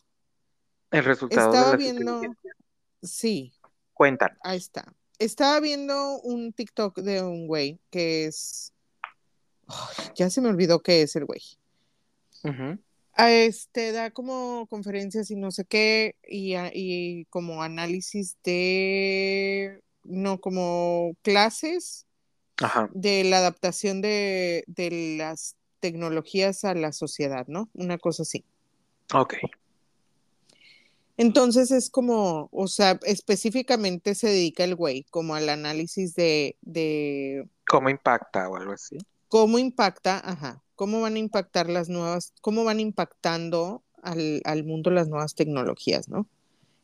[SPEAKER 3] El resultado de
[SPEAKER 4] Estaba viendo, sí,
[SPEAKER 3] Cuéntanos.
[SPEAKER 4] ahí está. Estaba viendo un TikTok de un güey que es, Ya se me olvidó qué es el güey.
[SPEAKER 3] Ujú,
[SPEAKER 4] A este da como conferencias y no sé qué, y, y como análisis de, no, como clases
[SPEAKER 3] Ajá,
[SPEAKER 4] de la adaptación de, de las tecnologías a la sociedad, ¿no? Una cosa así.
[SPEAKER 3] ok.
[SPEAKER 4] Entonces es como, o sea, específicamente se dedica el güey como al análisis de, de
[SPEAKER 3] ¿Cómo impacta o algo así?
[SPEAKER 4] Cómo impacta, ajá, cómo van a impactar las nuevas, cómo van impactando al, al mundo las nuevas tecnologías, ¿no?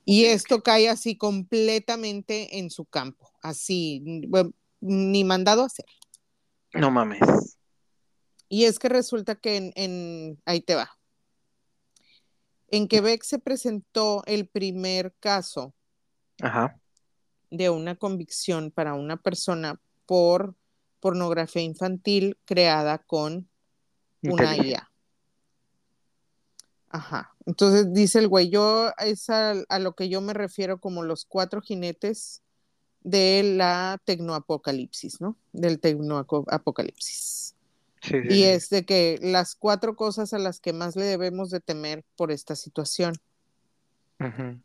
[SPEAKER 4] Y esto cae así completamente en su campo, así, bueno, ni mandado a hacer.
[SPEAKER 3] No mames.
[SPEAKER 4] Y es que resulta que en, en- ahí te va. En Quebec se presentó el primer caso
[SPEAKER 3] Ajá,
[SPEAKER 4] de una convicción para una persona por pornografía infantil creada con una. IA. Ajá. Entonces dice el güey, yo es a, a lo que yo me refiero como los cuatro jinetes de la tecnoapocalipsis, ¿no? Del tecnoapocalipsis.
[SPEAKER 3] Sí, sí,
[SPEAKER 4] Y es de que las cuatro cosas a las que más le debemos de temer por esta situación,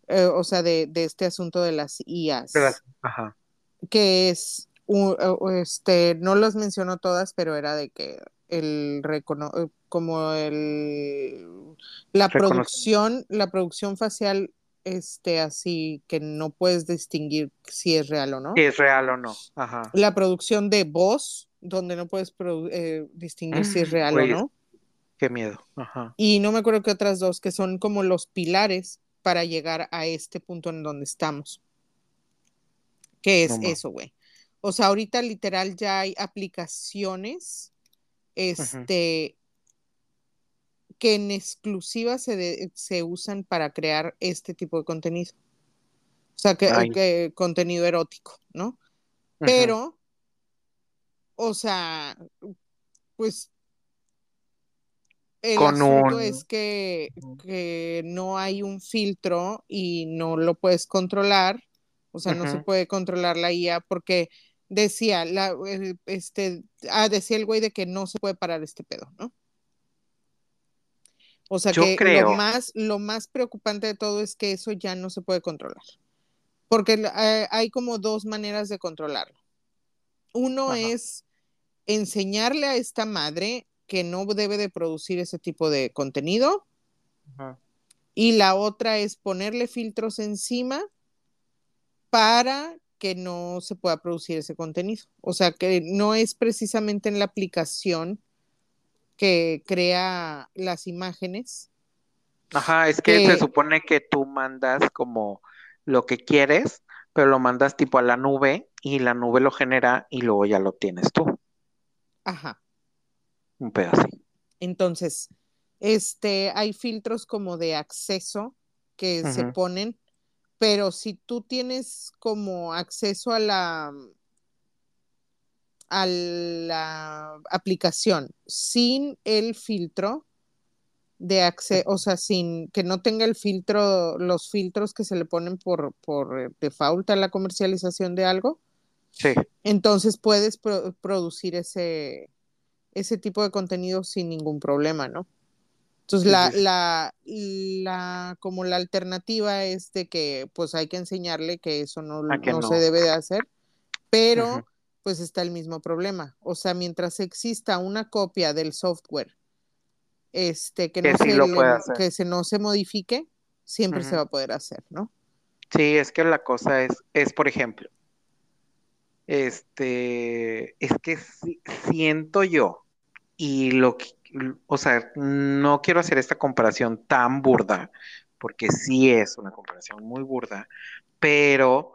[SPEAKER 4] eh, o sea, de, de este asunto de las IAs,
[SPEAKER 3] Ajá,
[SPEAKER 4] que es, un- o- este, no las menciono todas, pero era de que el recono eh, como el la
[SPEAKER 3] Reconoce-
[SPEAKER 4] producción, la producción facial, este, así que no puedes distinguir si es real o no.
[SPEAKER 3] si es real o no. Ajá.
[SPEAKER 4] La producción de voz, donde no puedes eh, distinguir si es
[SPEAKER 3] Mm,
[SPEAKER 4] real
[SPEAKER 3] güey,
[SPEAKER 4] o no.
[SPEAKER 3] Qué miedo. Ajá.
[SPEAKER 4] Y no me acuerdo qué otras dos, que son como los pilares para llegar a este punto en donde estamos. ¿Qué es
[SPEAKER 3] No
[SPEAKER 4] eso, güey? O sea, ahorita literal ya hay aplicaciones, este, que en exclusiva se, de- se usan para crear este tipo de contenido. O sea, que, contenido erótico, ¿no? Pero, o sea, pues el
[SPEAKER 3] Con
[SPEAKER 4] asunto
[SPEAKER 3] un-
[SPEAKER 4] es que, que no hay un filtro y no lo puedes controlar, o sea, no se puede controlar la IA porque decía, la, el- este, ah, decía el güey de que no se puede parar este pedo, ¿no? O sea
[SPEAKER 3] Yo
[SPEAKER 4] que
[SPEAKER 3] creo.
[SPEAKER 4] lo más, lo más preocupante de todo es que eso ya no se puede controlar. Porque eh, hay como dos maneras de controlarlo. Uno
[SPEAKER 3] Ajá.
[SPEAKER 4] es enseñarle a esta madre que no debe de producir ese tipo de contenido.
[SPEAKER 3] Ajá.
[SPEAKER 4] Y la otra es ponerle filtros encima para que no se pueda producir ese contenido. O sea, que no es precisamente en la aplicación que crea las imágenes.
[SPEAKER 3] Ajá, es que
[SPEAKER 4] Que-
[SPEAKER 3] se supone que tú mandas como lo que quieres, pero lo mandas tipo a la nube y la nube lo genera y luego ya lo tienes tú.
[SPEAKER 4] Ajá.
[SPEAKER 3] Un pedo así.
[SPEAKER 4] Entonces, este, hay filtros como de acceso que se ponen, pero si tú tienes como acceso a la a la aplicación sin el filtro de acceso, o sea, sin que no tenga el filtro, los filtros que se le ponen por, por default a la comercialización de algo,
[SPEAKER 3] Sí.
[SPEAKER 4] entonces puedes pro- producir ese, ese tipo de contenido sin ningún problema, ¿no? Entonces, la, la, la, como la alternativa es de que pues hay que enseñarle que eso no,
[SPEAKER 3] que
[SPEAKER 4] no
[SPEAKER 3] no.
[SPEAKER 4] se debe de hacer, pero pues está el mismo problema. O sea, mientras exista una copia del software este, que,
[SPEAKER 3] Que
[SPEAKER 4] no
[SPEAKER 3] sí
[SPEAKER 4] se le- que se no se modifique, siempre se va a poder hacer, ¿no?
[SPEAKER 3] Sí, es que la cosa es, es por ejemplo, este, es que si- siento yo, y lo que, o sea, no quiero hacer esta comparación tan burda, porque sí es una comparación muy burda, pero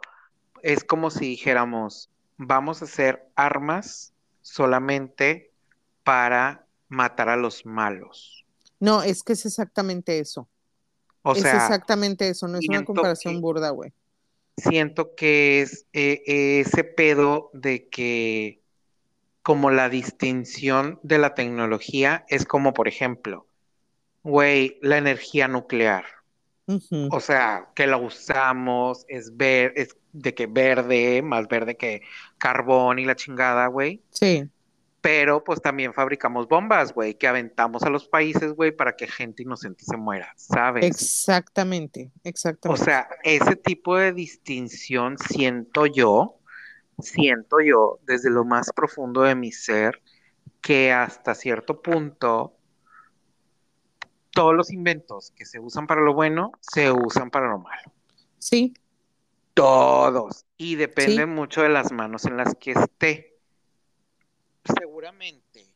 [SPEAKER 3] es como si dijéramos, vamos a hacer armas solamente para matar a los malos.
[SPEAKER 4] No, es que es exactamente eso.
[SPEAKER 3] O
[SPEAKER 4] es
[SPEAKER 3] sea,
[SPEAKER 4] exactamente eso, no es una comparación
[SPEAKER 3] que-
[SPEAKER 4] burda, güey.
[SPEAKER 3] siento que es eh, ese pedo de que como la distinción de la tecnología es como, por ejemplo, güey, la energía nuclear. O sea, que la usamos, es ver, es de que verde, más verde que carbón y la chingada, güey.
[SPEAKER 4] Sí,
[SPEAKER 3] Pero pues también fabricamos bombas, güey, que aventamos a los países, güey, para que gente inocente se muera, ¿sabes?
[SPEAKER 4] exactamente,
[SPEAKER 3] O
[SPEAKER 4] exactamente.
[SPEAKER 3] sea, ese tipo de distinción siento yo, siento yo desde lo más profundo de mi ser, que hasta cierto punto todos los inventos que se usan para lo bueno se usan para lo malo.
[SPEAKER 4] sí,
[SPEAKER 3] Todos. Y depende
[SPEAKER 4] Sí.
[SPEAKER 3] mucho de las manos en las que esté. Seguramente.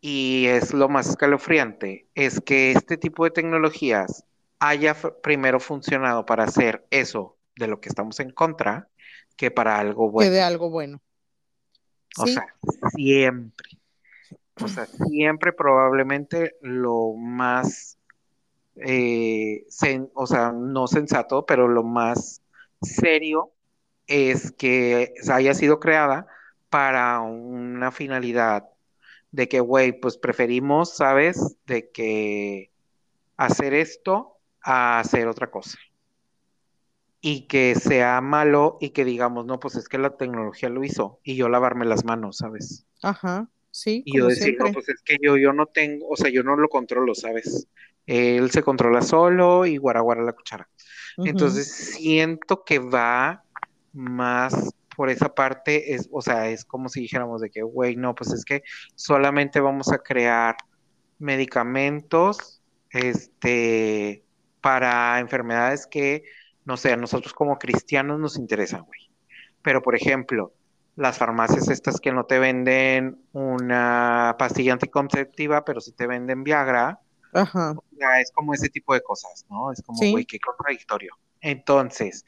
[SPEAKER 3] Y es lo más escalofriante, es que este tipo de tecnologías haya primero funcionado para hacer eso de lo que estamos en contra que para algo
[SPEAKER 4] que
[SPEAKER 3] bueno.
[SPEAKER 4] de algo bueno.
[SPEAKER 3] O
[SPEAKER 4] Sí,
[SPEAKER 3] sea, siempre. O sea, siempre probablemente lo más, eh, sen- o sea, no sensato, pero lo más serio es que haya sido creada para una finalidad de que, güey, pues preferimos, ¿sabes? De que hacer esto a hacer otra cosa. Y que sea malo y que digamos, no, pues es que la tecnología lo hizo y yo lavarme las manos, ¿sabes?
[SPEAKER 4] ajá, sí,
[SPEAKER 3] Y yo decir, no, pues es que yo, yo no tengo, o sea, yo no lo controlo, ¿sabes? Él se controla solo y guaraguara la cuchara. Entonces siento que va más por esa parte, es, o sea, es como si dijéramos de que, güey, no, pues es que solamente vamos a crear medicamentos, este, para enfermedades que, no sé, a nosotros como cristianos nos interesan, güey. Pero, por ejemplo, las farmacias estas que no te venden una pastilla anticonceptiva, pero sí te venden Viagra,
[SPEAKER 4] Ajá,
[SPEAKER 3] es como ese tipo de cosas, ¿no? Es como,
[SPEAKER 4] Sí.
[SPEAKER 3] güey, qué contradictorio. Entonces,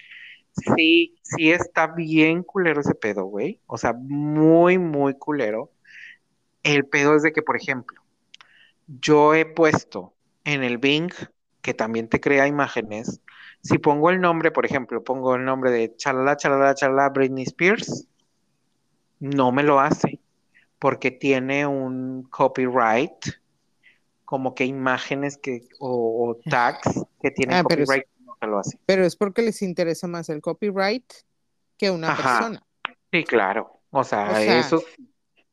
[SPEAKER 3] sí, sí está bien culero ese pedo, güey. O sea, muy, muy culero. El pedo es de que, por ejemplo, yo he puesto en el Bing, que también te crea imágenes, si pongo el nombre, por ejemplo, pongo el nombre de chalala, chalala, chalala, Britney Spears, no me lo hace, porque tiene un copyright, como que imágenes que, o, o tags que tienen
[SPEAKER 4] Ah, pero es-
[SPEAKER 3] copyright, no te lo hace.
[SPEAKER 4] pero es porque les interesa más el copyright que una
[SPEAKER 3] Ajá.
[SPEAKER 4] persona.
[SPEAKER 3] Sí, claro. O sea,
[SPEAKER 4] O sea-
[SPEAKER 3] eso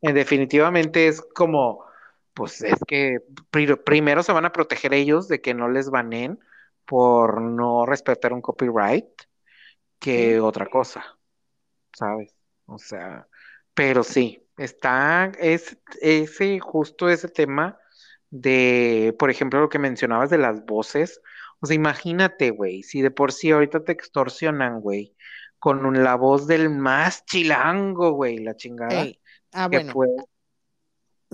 [SPEAKER 3] eh, definitivamente es como, pues es que pri- primero se van a proteger ellos de que no les banen por no respetar un copyright que
[SPEAKER 4] Sí.
[SPEAKER 3] otra cosa, ¿sabes? O sea, pero sí, Está, es ese, justo ese tema de, por ejemplo, lo que mencionabas de las voces. O sea, imagínate, güey, si de por sí ahorita te extorsionan, güey, con un- la voz del más chilango, güey, la chingada,
[SPEAKER 4] Ey, Ah,
[SPEAKER 3] que,
[SPEAKER 4] bueno,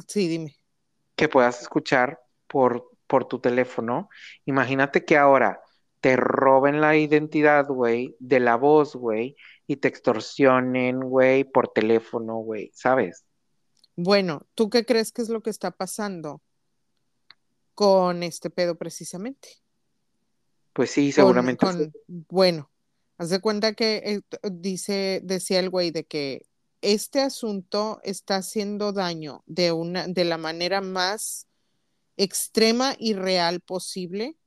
[SPEAKER 4] sí, dime.
[SPEAKER 3] que puedas escuchar por, por tu teléfono. Imagínate que ahora te roben la identidad, güey, de la voz, güey, y te extorsionen, güey, por teléfono, güey, ¿sabes?
[SPEAKER 4] Bueno, ¿tú qué crees que es lo que está pasando con este pedo precisamente?
[SPEAKER 3] Pues sí, seguramente.
[SPEAKER 4] con, bueno, haz de cuenta que eh, dice, decía el güey de que este asunto está haciendo daño de una, de la manera más extrema y real posible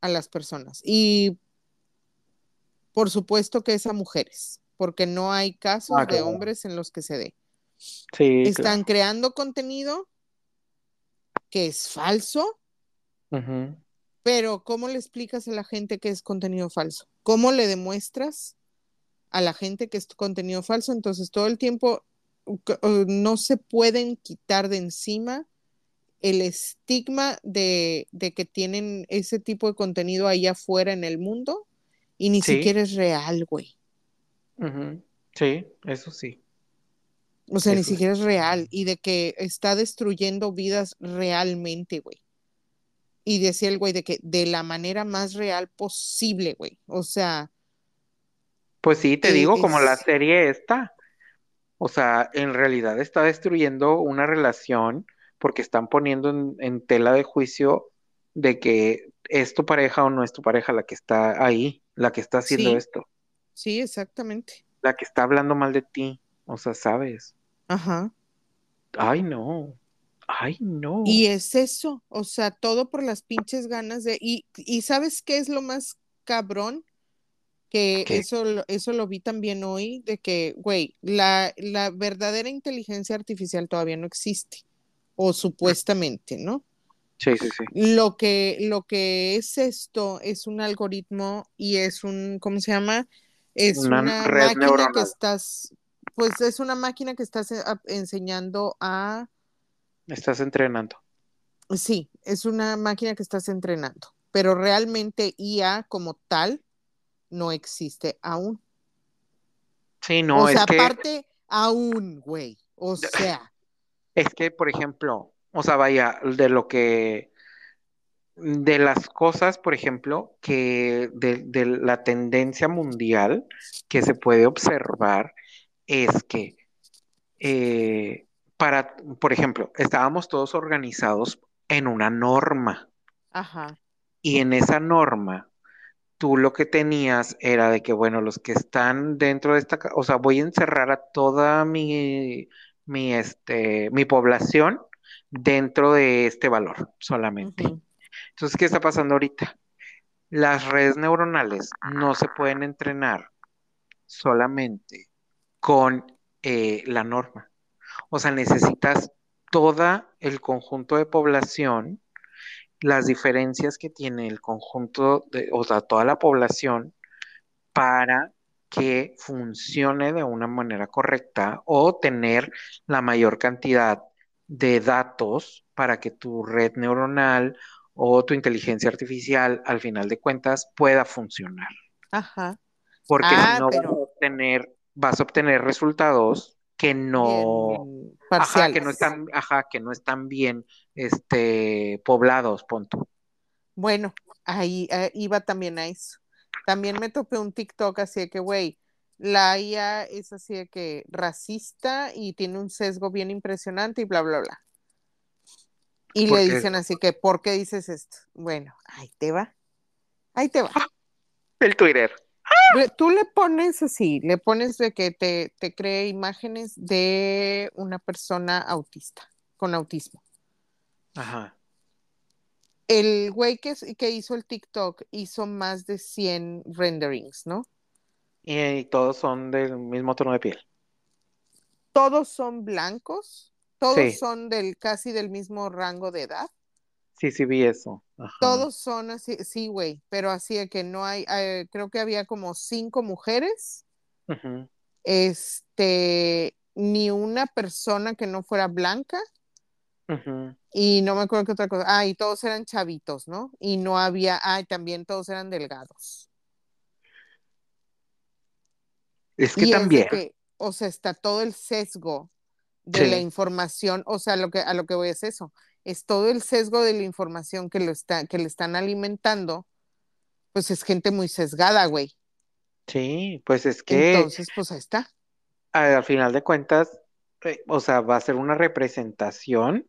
[SPEAKER 4] a las personas. Y por supuesto que es a mujeres, porque no hay casos
[SPEAKER 3] Ah,
[SPEAKER 4] de hombres en los que se dé.
[SPEAKER 3] Sí,
[SPEAKER 4] Están creando contenido que es falso, pero ¿cómo le explicas a la gente que es contenido falso? ¿Cómo le demuestras a la gente que es contenido falso? Entonces todo el tiempo eh, no se pueden quitar de encima el estigma de, de que tienen ese tipo de contenido ahí afuera en el mundo y ni
[SPEAKER 3] Sí.
[SPEAKER 4] siquiera es real, güey.
[SPEAKER 3] Sí, eso sí.
[SPEAKER 4] O sea, ni
[SPEAKER 3] sí.
[SPEAKER 4] siquiera es real y de que está destruyendo vidas realmente, güey. Y decía el güey de que de la manera más real posible, güey. O sea,
[SPEAKER 3] Pues sí, te
[SPEAKER 4] Eh,
[SPEAKER 3] digo, como la
[SPEAKER 4] es-
[SPEAKER 3] serie esta. O sea, en realidad está destruyendo una relación porque están poniendo en, en tela de juicio de que es tu pareja o no es tu pareja la que está ahí, la que está haciendo
[SPEAKER 4] Sí.
[SPEAKER 3] esto,
[SPEAKER 4] sí, exactamente.
[SPEAKER 3] la que está hablando mal de ti. O sea, ¿sabes?
[SPEAKER 4] Ajá.
[SPEAKER 3] Ay, no. Ay, no.
[SPEAKER 4] Y es eso, o sea, todo por las pinches ganas de... Y, y ¿sabes qué es lo más cabrón? Que
[SPEAKER 3] ¿Qué?
[SPEAKER 4] eso, lo- eso lo vi también hoy, de que, güey, la, la verdadera inteligencia artificial todavía no existe, o supuestamente, ¿no?
[SPEAKER 3] Sí, sí, sí.
[SPEAKER 4] Lo que, lo que es esto es un algoritmo y es un, ¿cómo se llama? Es
[SPEAKER 3] Una
[SPEAKER 4] una,
[SPEAKER 3] red
[SPEAKER 4] máquina que estás, pues es una máquina que estás eh, enseñando a,
[SPEAKER 3] Estás entrenando.
[SPEAKER 4] sí, es una máquina que estás entrenando, pero realmente IA como tal no existe aún.
[SPEAKER 3] Sí, no,
[SPEAKER 4] o sea,
[SPEAKER 3] es que
[SPEAKER 4] aparte, aún, güey. O sea,
[SPEAKER 3] Es que, por ejemplo, o sea, vaya, de lo que, de las cosas, por ejemplo, que de, de la tendencia mundial que se puede observar es que, eh, para, por ejemplo, estábamos todos organizados en una norma.
[SPEAKER 4] Ajá,
[SPEAKER 3] y en esa norma tú lo que tenías era de que, bueno, los que están dentro de esta, o sea, voy a encerrar a toda mi, mi, este, mi población dentro de este valor solamente. Entonces, ¿qué está pasando ahorita? Las redes neuronales no se pueden entrenar solamente con eh, la norma. O sea, necesitas todo el conjunto de población las diferencias que tiene el conjunto de, o sea, toda la población para que funcione de una manera correcta o tener la mayor cantidad de datos para que tu red neuronal o tu inteligencia artificial, al final de cuentas, pueda funcionar.
[SPEAKER 4] ajá.
[SPEAKER 3] Porque
[SPEAKER 4] Ah,
[SPEAKER 3] si no vas a obtener, vas a obtener resultados que no,
[SPEAKER 4] Bien
[SPEAKER 3] Ajá, que no están, ajá, que no están bien este, poblados, pon tú.
[SPEAKER 4] Bueno, ahí eh, iba también a eso. También me topé un TikTok así de que, güey, la IA es así de que racista y tiene un sesgo bien impresionante y bla, bla, bla. Y
[SPEAKER 3] ¿Por
[SPEAKER 4] le
[SPEAKER 3] qué?
[SPEAKER 4] dicen así que, ¿por qué dices esto? Bueno, ahí te va. Ahí te va.
[SPEAKER 3] El Twitter.
[SPEAKER 4] Tú le pones así, le pones de que te, te cree imágenes de una persona autista, con autismo.
[SPEAKER 3] Ajá.
[SPEAKER 4] El güey que, que hizo el TikTok hizo más de 100 renderings, ¿no?
[SPEAKER 3] Y, y todos son del mismo tono de piel.
[SPEAKER 4] Todos son blancos, todos
[SPEAKER 3] Sí.
[SPEAKER 4] son del casi del mismo rango de edad,
[SPEAKER 3] Sí, sí vi eso. Ajá.
[SPEAKER 4] todos son así, sí, güey, pero así de que no hay, eh, creo que había como cinco mujeres, este, ni una persona que no fuera blanca Y no me acuerdo qué otra cosa. Ah, y todos eran chavitos, ¿no? Y no había, ah, y también todos eran delgados.
[SPEAKER 3] Es que
[SPEAKER 4] y es de
[SPEAKER 3] también,
[SPEAKER 4] que, o sea, está todo el sesgo de la información, o sea, lo que, a lo que voy es eso, es todo el sesgo de la información que, lo está, que le están alimentando, pues es gente muy sesgada, güey.
[SPEAKER 3] sí, pues es que
[SPEAKER 4] Entonces, pues ahí está.
[SPEAKER 3] al final de cuentas, eh, o sea, va a ser una representación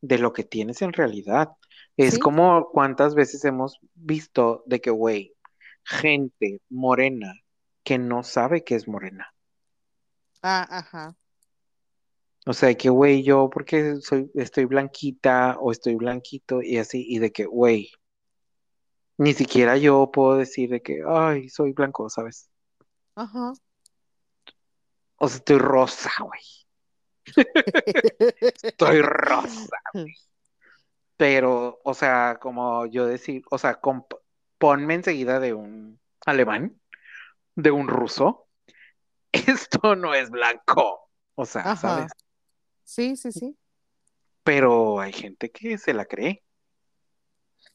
[SPEAKER 3] de lo que tienes en realidad. Es
[SPEAKER 4] Sí.
[SPEAKER 3] como cuántas veces hemos visto de que, güey, gente morena que no sabe que es morena.
[SPEAKER 4] Ah, ajá.
[SPEAKER 3] O sea, que, güey, yo porque soy, estoy blanquita o estoy blanquito y así, y de que, güey, ni siquiera yo puedo decir de que, ay, soy blanco, ¿sabes?
[SPEAKER 4] Ajá.
[SPEAKER 3] O sea, estoy rosa, güey. Estoy rosa, güey. Pero, o sea, como yo decir, o sea, ponme enseguida de un alemán, de un ruso. Esto no es blanco. O sea,
[SPEAKER 4] Ajá.
[SPEAKER 3] ¿sabes?
[SPEAKER 4] Sí, sí, sí.
[SPEAKER 3] Pero hay gente que se la cree.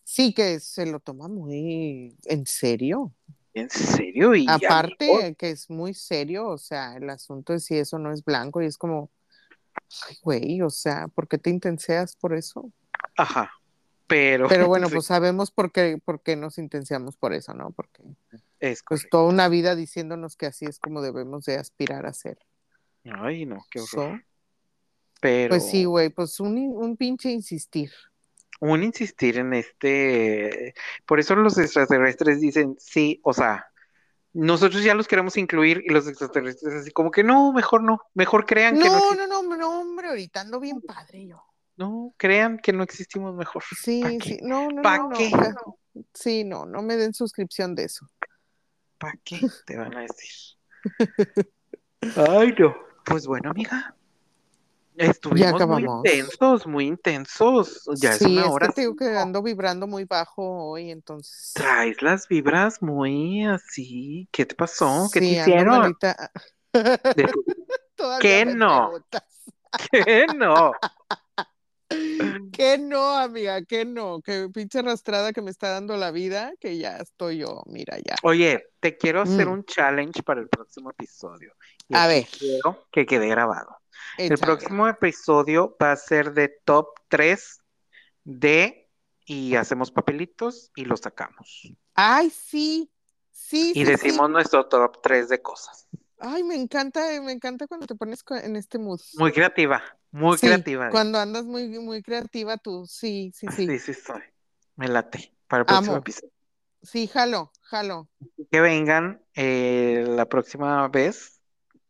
[SPEAKER 4] Sí, que se lo toma muy en serio.
[SPEAKER 3] ¿En serio? Y
[SPEAKER 4] Aparte que es muy serio, o sea, el asunto es si eso no es blanco y es como, ay, güey, o sea, ¿por qué te intenseas por eso?
[SPEAKER 3] ajá. Pero,
[SPEAKER 4] Pero bueno, pues sabemos por qué, por qué nos intenseamos por eso, ¿no? Porque
[SPEAKER 3] es
[SPEAKER 4] pues toda una vida diciéndonos que así es como debemos de aspirar a ser.
[SPEAKER 3] Ay, no, qué
[SPEAKER 4] So,
[SPEAKER 3] horror. Pero
[SPEAKER 4] pues sí, güey, pues un, un pinche insistir.
[SPEAKER 3] un insistir en este, por eso los extraterrestres dicen sí, o sea, nosotros ya los queremos incluir y los extraterrestres así como que no, mejor no, mejor crean que no
[SPEAKER 4] No, no, no, no, hombre, ahorita ando bien padre yo.
[SPEAKER 3] No, crean que no existimos mejor. ¿Pa'
[SPEAKER 4] Sí, sí, no, no,
[SPEAKER 3] ¿Pa'
[SPEAKER 4] no, no.
[SPEAKER 3] qué?
[SPEAKER 4] ca- Sí, no, no me den suscripción de eso.
[SPEAKER 3] ¿Para qué? Te van a decir. Ay, no. Pues bueno, amiga. Estuvimos muy intensos, muy intensos. Ya es una
[SPEAKER 4] es
[SPEAKER 3] hora.
[SPEAKER 4] que te digo que ando vibrando muy bajo hoy, entonces.
[SPEAKER 3] Traes las vibras muy así. ¿Qué te pasó? ¿Qué te
[SPEAKER 4] Sí,
[SPEAKER 3] hicieron? De- ¿Qué no? ¿Qué no?
[SPEAKER 4] Que no, amiga, que no, que pinche arrastrada que me está dando la vida, que ya estoy yo, mira ya.
[SPEAKER 3] Oye, te quiero hacer
[SPEAKER 4] Mm.
[SPEAKER 3] un challenge para el próximo episodio. Y
[SPEAKER 4] A ver.
[SPEAKER 3] Quiero que quede grabado. El próximo episodio va a ser de top 3 de y hacemos papelitos y los sacamos.
[SPEAKER 4] Ay, sí, sí,
[SPEAKER 3] Y
[SPEAKER 4] sí,
[SPEAKER 3] decimos
[SPEAKER 4] sí.
[SPEAKER 3] nuestro top 3 de cosas.
[SPEAKER 4] Ay, me encanta, me encanta cuando te pones en este mood.
[SPEAKER 3] Muy creativa, muy
[SPEAKER 4] Sí,
[SPEAKER 3] creativa.
[SPEAKER 4] cuando andas muy, muy creativa tú, sí, sí, sí.
[SPEAKER 3] Sí, sí, soy. Me late para el próximo
[SPEAKER 4] Amo.
[SPEAKER 3] episodio.
[SPEAKER 4] Sí, jalo, jalo.
[SPEAKER 3] Que vengan eh, la próxima vez.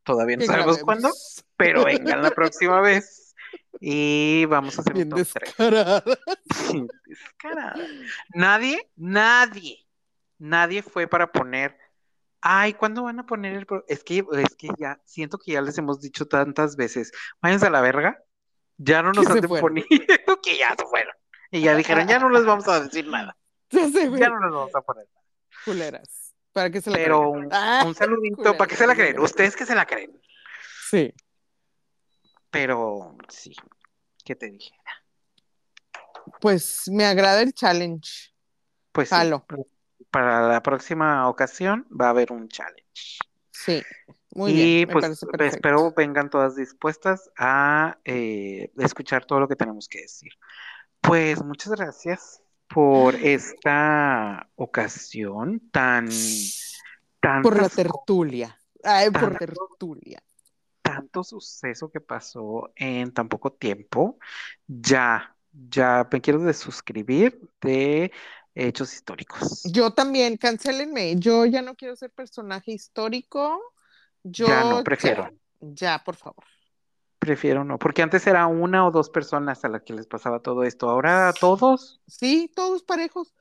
[SPEAKER 3] Todavía no sabemos
[SPEAKER 4] grabemos.
[SPEAKER 3] cuándo, pero vengan la próxima vez. Y vamos a hacer
[SPEAKER 4] Bien
[SPEAKER 3] un top 3.
[SPEAKER 4] descarada.
[SPEAKER 3] Descarada. Nadie, nadie, nadie fue para poner. Ay, ¿cuándo van a poner el pro-?" Es que, es que ya, siento que ya les hemos dicho tantas veces, váyanse a la verga, ya no nos
[SPEAKER 4] fueron.
[SPEAKER 3] poniendo que ya se fueron. Y ya dijeron, ya no les vamos a decir nada,
[SPEAKER 4] Ya
[SPEAKER 3] ya no les vamos a poner nada.
[SPEAKER 4] culeras. Para que se la
[SPEAKER 3] Pero
[SPEAKER 4] crean.
[SPEAKER 3] un,
[SPEAKER 4] Ah,
[SPEAKER 3] un saludito, ¿para qué se la creen? Ustedes que se la creen.
[SPEAKER 4] Sí.
[SPEAKER 3] Pero sí, ¿qué te dije?
[SPEAKER 4] Pues me agrada el challenge.
[SPEAKER 3] Pues sí, para la próxima ocasión va a haber un challenge.
[SPEAKER 4] Sí. Muy
[SPEAKER 3] y
[SPEAKER 4] bien,
[SPEAKER 3] pues
[SPEAKER 4] perfecto.
[SPEAKER 3] espero vengan todas dispuestas a eh, escuchar todo lo que tenemos que decir. Pues muchas gracias por esta ocasión tan,
[SPEAKER 4] Por la tertulia. Ay, por tertulia.
[SPEAKER 3] tanto suceso que pasó en tan poco tiempo. Ya, ya me quiero desuscribir de hechos históricos.
[SPEAKER 4] Yo también, cancelenme. Yo ya no quiero ser personaje histórico. Yo
[SPEAKER 3] Ya no, prefiero.
[SPEAKER 4] Ya, por favor.
[SPEAKER 3] Prefiero no, porque antes era una o dos personas a las que les pasaba todo esto. Ahora todos,
[SPEAKER 4] Sí, todos parejos.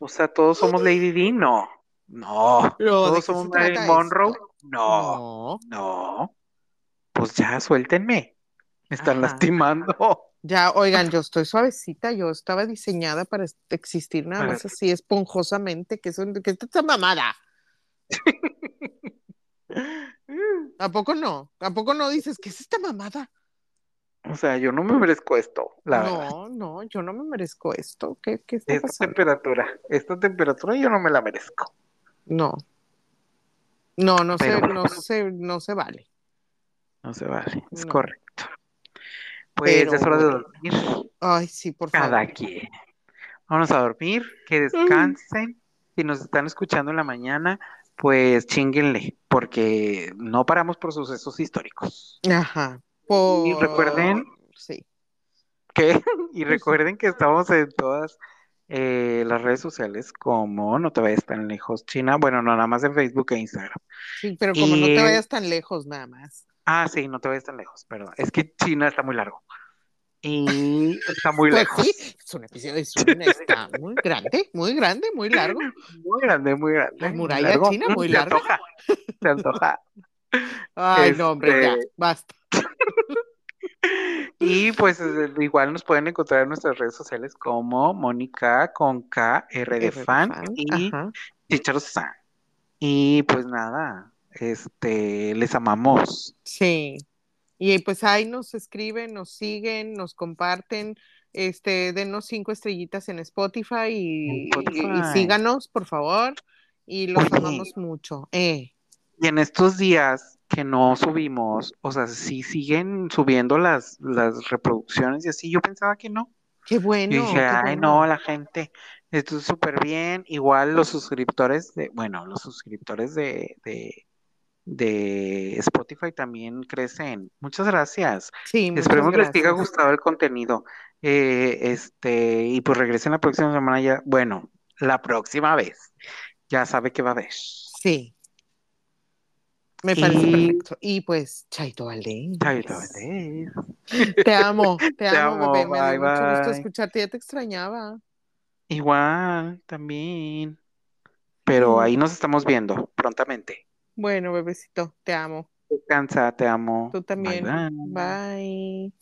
[SPEAKER 3] o sea, todos somos Lady Di, no, no.
[SPEAKER 4] Pero, ¿de
[SPEAKER 3] Todos somos Marilyn Monroe, no,
[SPEAKER 4] No.
[SPEAKER 3] no. Pues ya, suéltenme. Me están
[SPEAKER 4] Ajá.
[SPEAKER 3] lastimando.
[SPEAKER 4] Ya, oigan, yo estoy suavecita, yo estaba diseñada para existir nada más así esponjosamente, que es, que es esta mamada. ¿A poco no? ¿A poco no dices que es esta mamada?
[SPEAKER 3] O sea, yo no me merezco esto, la verdad.
[SPEAKER 4] No, no, yo no me merezco esto. ¿Qué, qué está
[SPEAKER 3] Esta
[SPEAKER 4] pasando?
[SPEAKER 3] temperatura, esta temperatura yo no me la merezco.
[SPEAKER 4] No. No, no se, no se, no se vale.
[SPEAKER 3] No se vale, es
[SPEAKER 4] No.
[SPEAKER 3] correcto. Pues
[SPEAKER 4] Pero
[SPEAKER 3] es hora de dormir.
[SPEAKER 4] Ay, sí, por favor.
[SPEAKER 3] Cada quien. Vámonos a dormir, que descansen. Si nos están escuchando en la mañana, pues chinguenle, porque no paramos por sucesos históricos.
[SPEAKER 4] Ajá. Por...
[SPEAKER 3] Y recuerden-
[SPEAKER 4] Sí.
[SPEAKER 3] ¿Qué? Y recuerden que estamos en todas eh, las redes sociales como No te vayas tan lejos, China. Bueno, no, nada más en Facebook e Instagram.
[SPEAKER 4] Sí, pero como no te vayas tan lejos, nada más.
[SPEAKER 3] Ah, sí, no te vayas tan lejos, perdón. Es que China está muy largo. Y está muy
[SPEAKER 4] Pues
[SPEAKER 3] lejos.
[SPEAKER 4] sí, es un episodio, es un- está muy grande, muy grande, muy largo.
[SPEAKER 3] Muy grande, muy grande.
[SPEAKER 4] La muralla
[SPEAKER 3] largo.
[SPEAKER 4] china, muy
[SPEAKER 3] Se
[SPEAKER 4] larga.
[SPEAKER 3] antoja, Se antoja.
[SPEAKER 4] Ay, no, hombre, ya,
[SPEAKER 3] Este-
[SPEAKER 4] basta.
[SPEAKER 3] Y pues igual nos pueden encontrar en nuestras redes sociales como Mónica con K, R de fan
[SPEAKER 4] fan,
[SPEAKER 3] y. Chicharo San. Y pues nada, este, les amamos.
[SPEAKER 4] Sí. Y pues ahí nos escriben, nos siguen, nos comparten, este, denos cinco estrellitas en Spotify y, y- y síganos, por favor. Y los
[SPEAKER 3] Oye.
[SPEAKER 4] amamos mucho. Eh,
[SPEAKER 3] Y en estos días que no subimos, o sea, sí siguen subiendo las, las reproducciones y así, yo pensaba que no.
[SPEAKER 4] qué bueno.
[SPEAKER 3] Yo dije,
[SPEAKER 4] qué
[SPEAKER 3] ay,
[SPEAKER 4] bueno".
[SPEAKER 3] no, la gente, esto es súper bien. Igual los suscriptores de, bueno, los suscriptores de, de, de Spotify también crecen. Muchas gracias.
[SPEAKER 4] Sí, muchas
[SPEAKER 3] Esperemos les siga
[SPEAKER 4] gracias.
[SPEAKER 3] gustado el contenido. Eh, este, y pues regresen la próxima semana ya. Bueno, la próxima vez. Ya sabe que va a haber.
[SPEAKER 4] Sí. Me parece
[SPEAKER 3] Y-
[SPEAKER 4] perfecto. Y pues, Chaito Valdés.
[SPEAKER 3] Chaito, Valdés.
[SPEAKER 4] Te amo, te,
[SPEAKER 3] Te
[SPEAKER 4] amo,
[SPEAKER 3] amo,
[SPEAKER 4] bebé. Me dio
[SPEAKER 3] bye,
[SPEAKER 4] mucho gusto escucharte. Ya te extrañaba.
[SPEAKER 3] Igual, también. Pero ahí nos estamos viendo prontamente.
[SPEAKER 4] Bueno, bebecito, te amo.
[SPEAKER 3] Descansa, te amo.
[SPEAKER 4] Tú
[SPEAKER 3] Bye,
[SPEAKER 4] también.
[SPEAKER 3] bye.
[SPEAKER 4] Bye.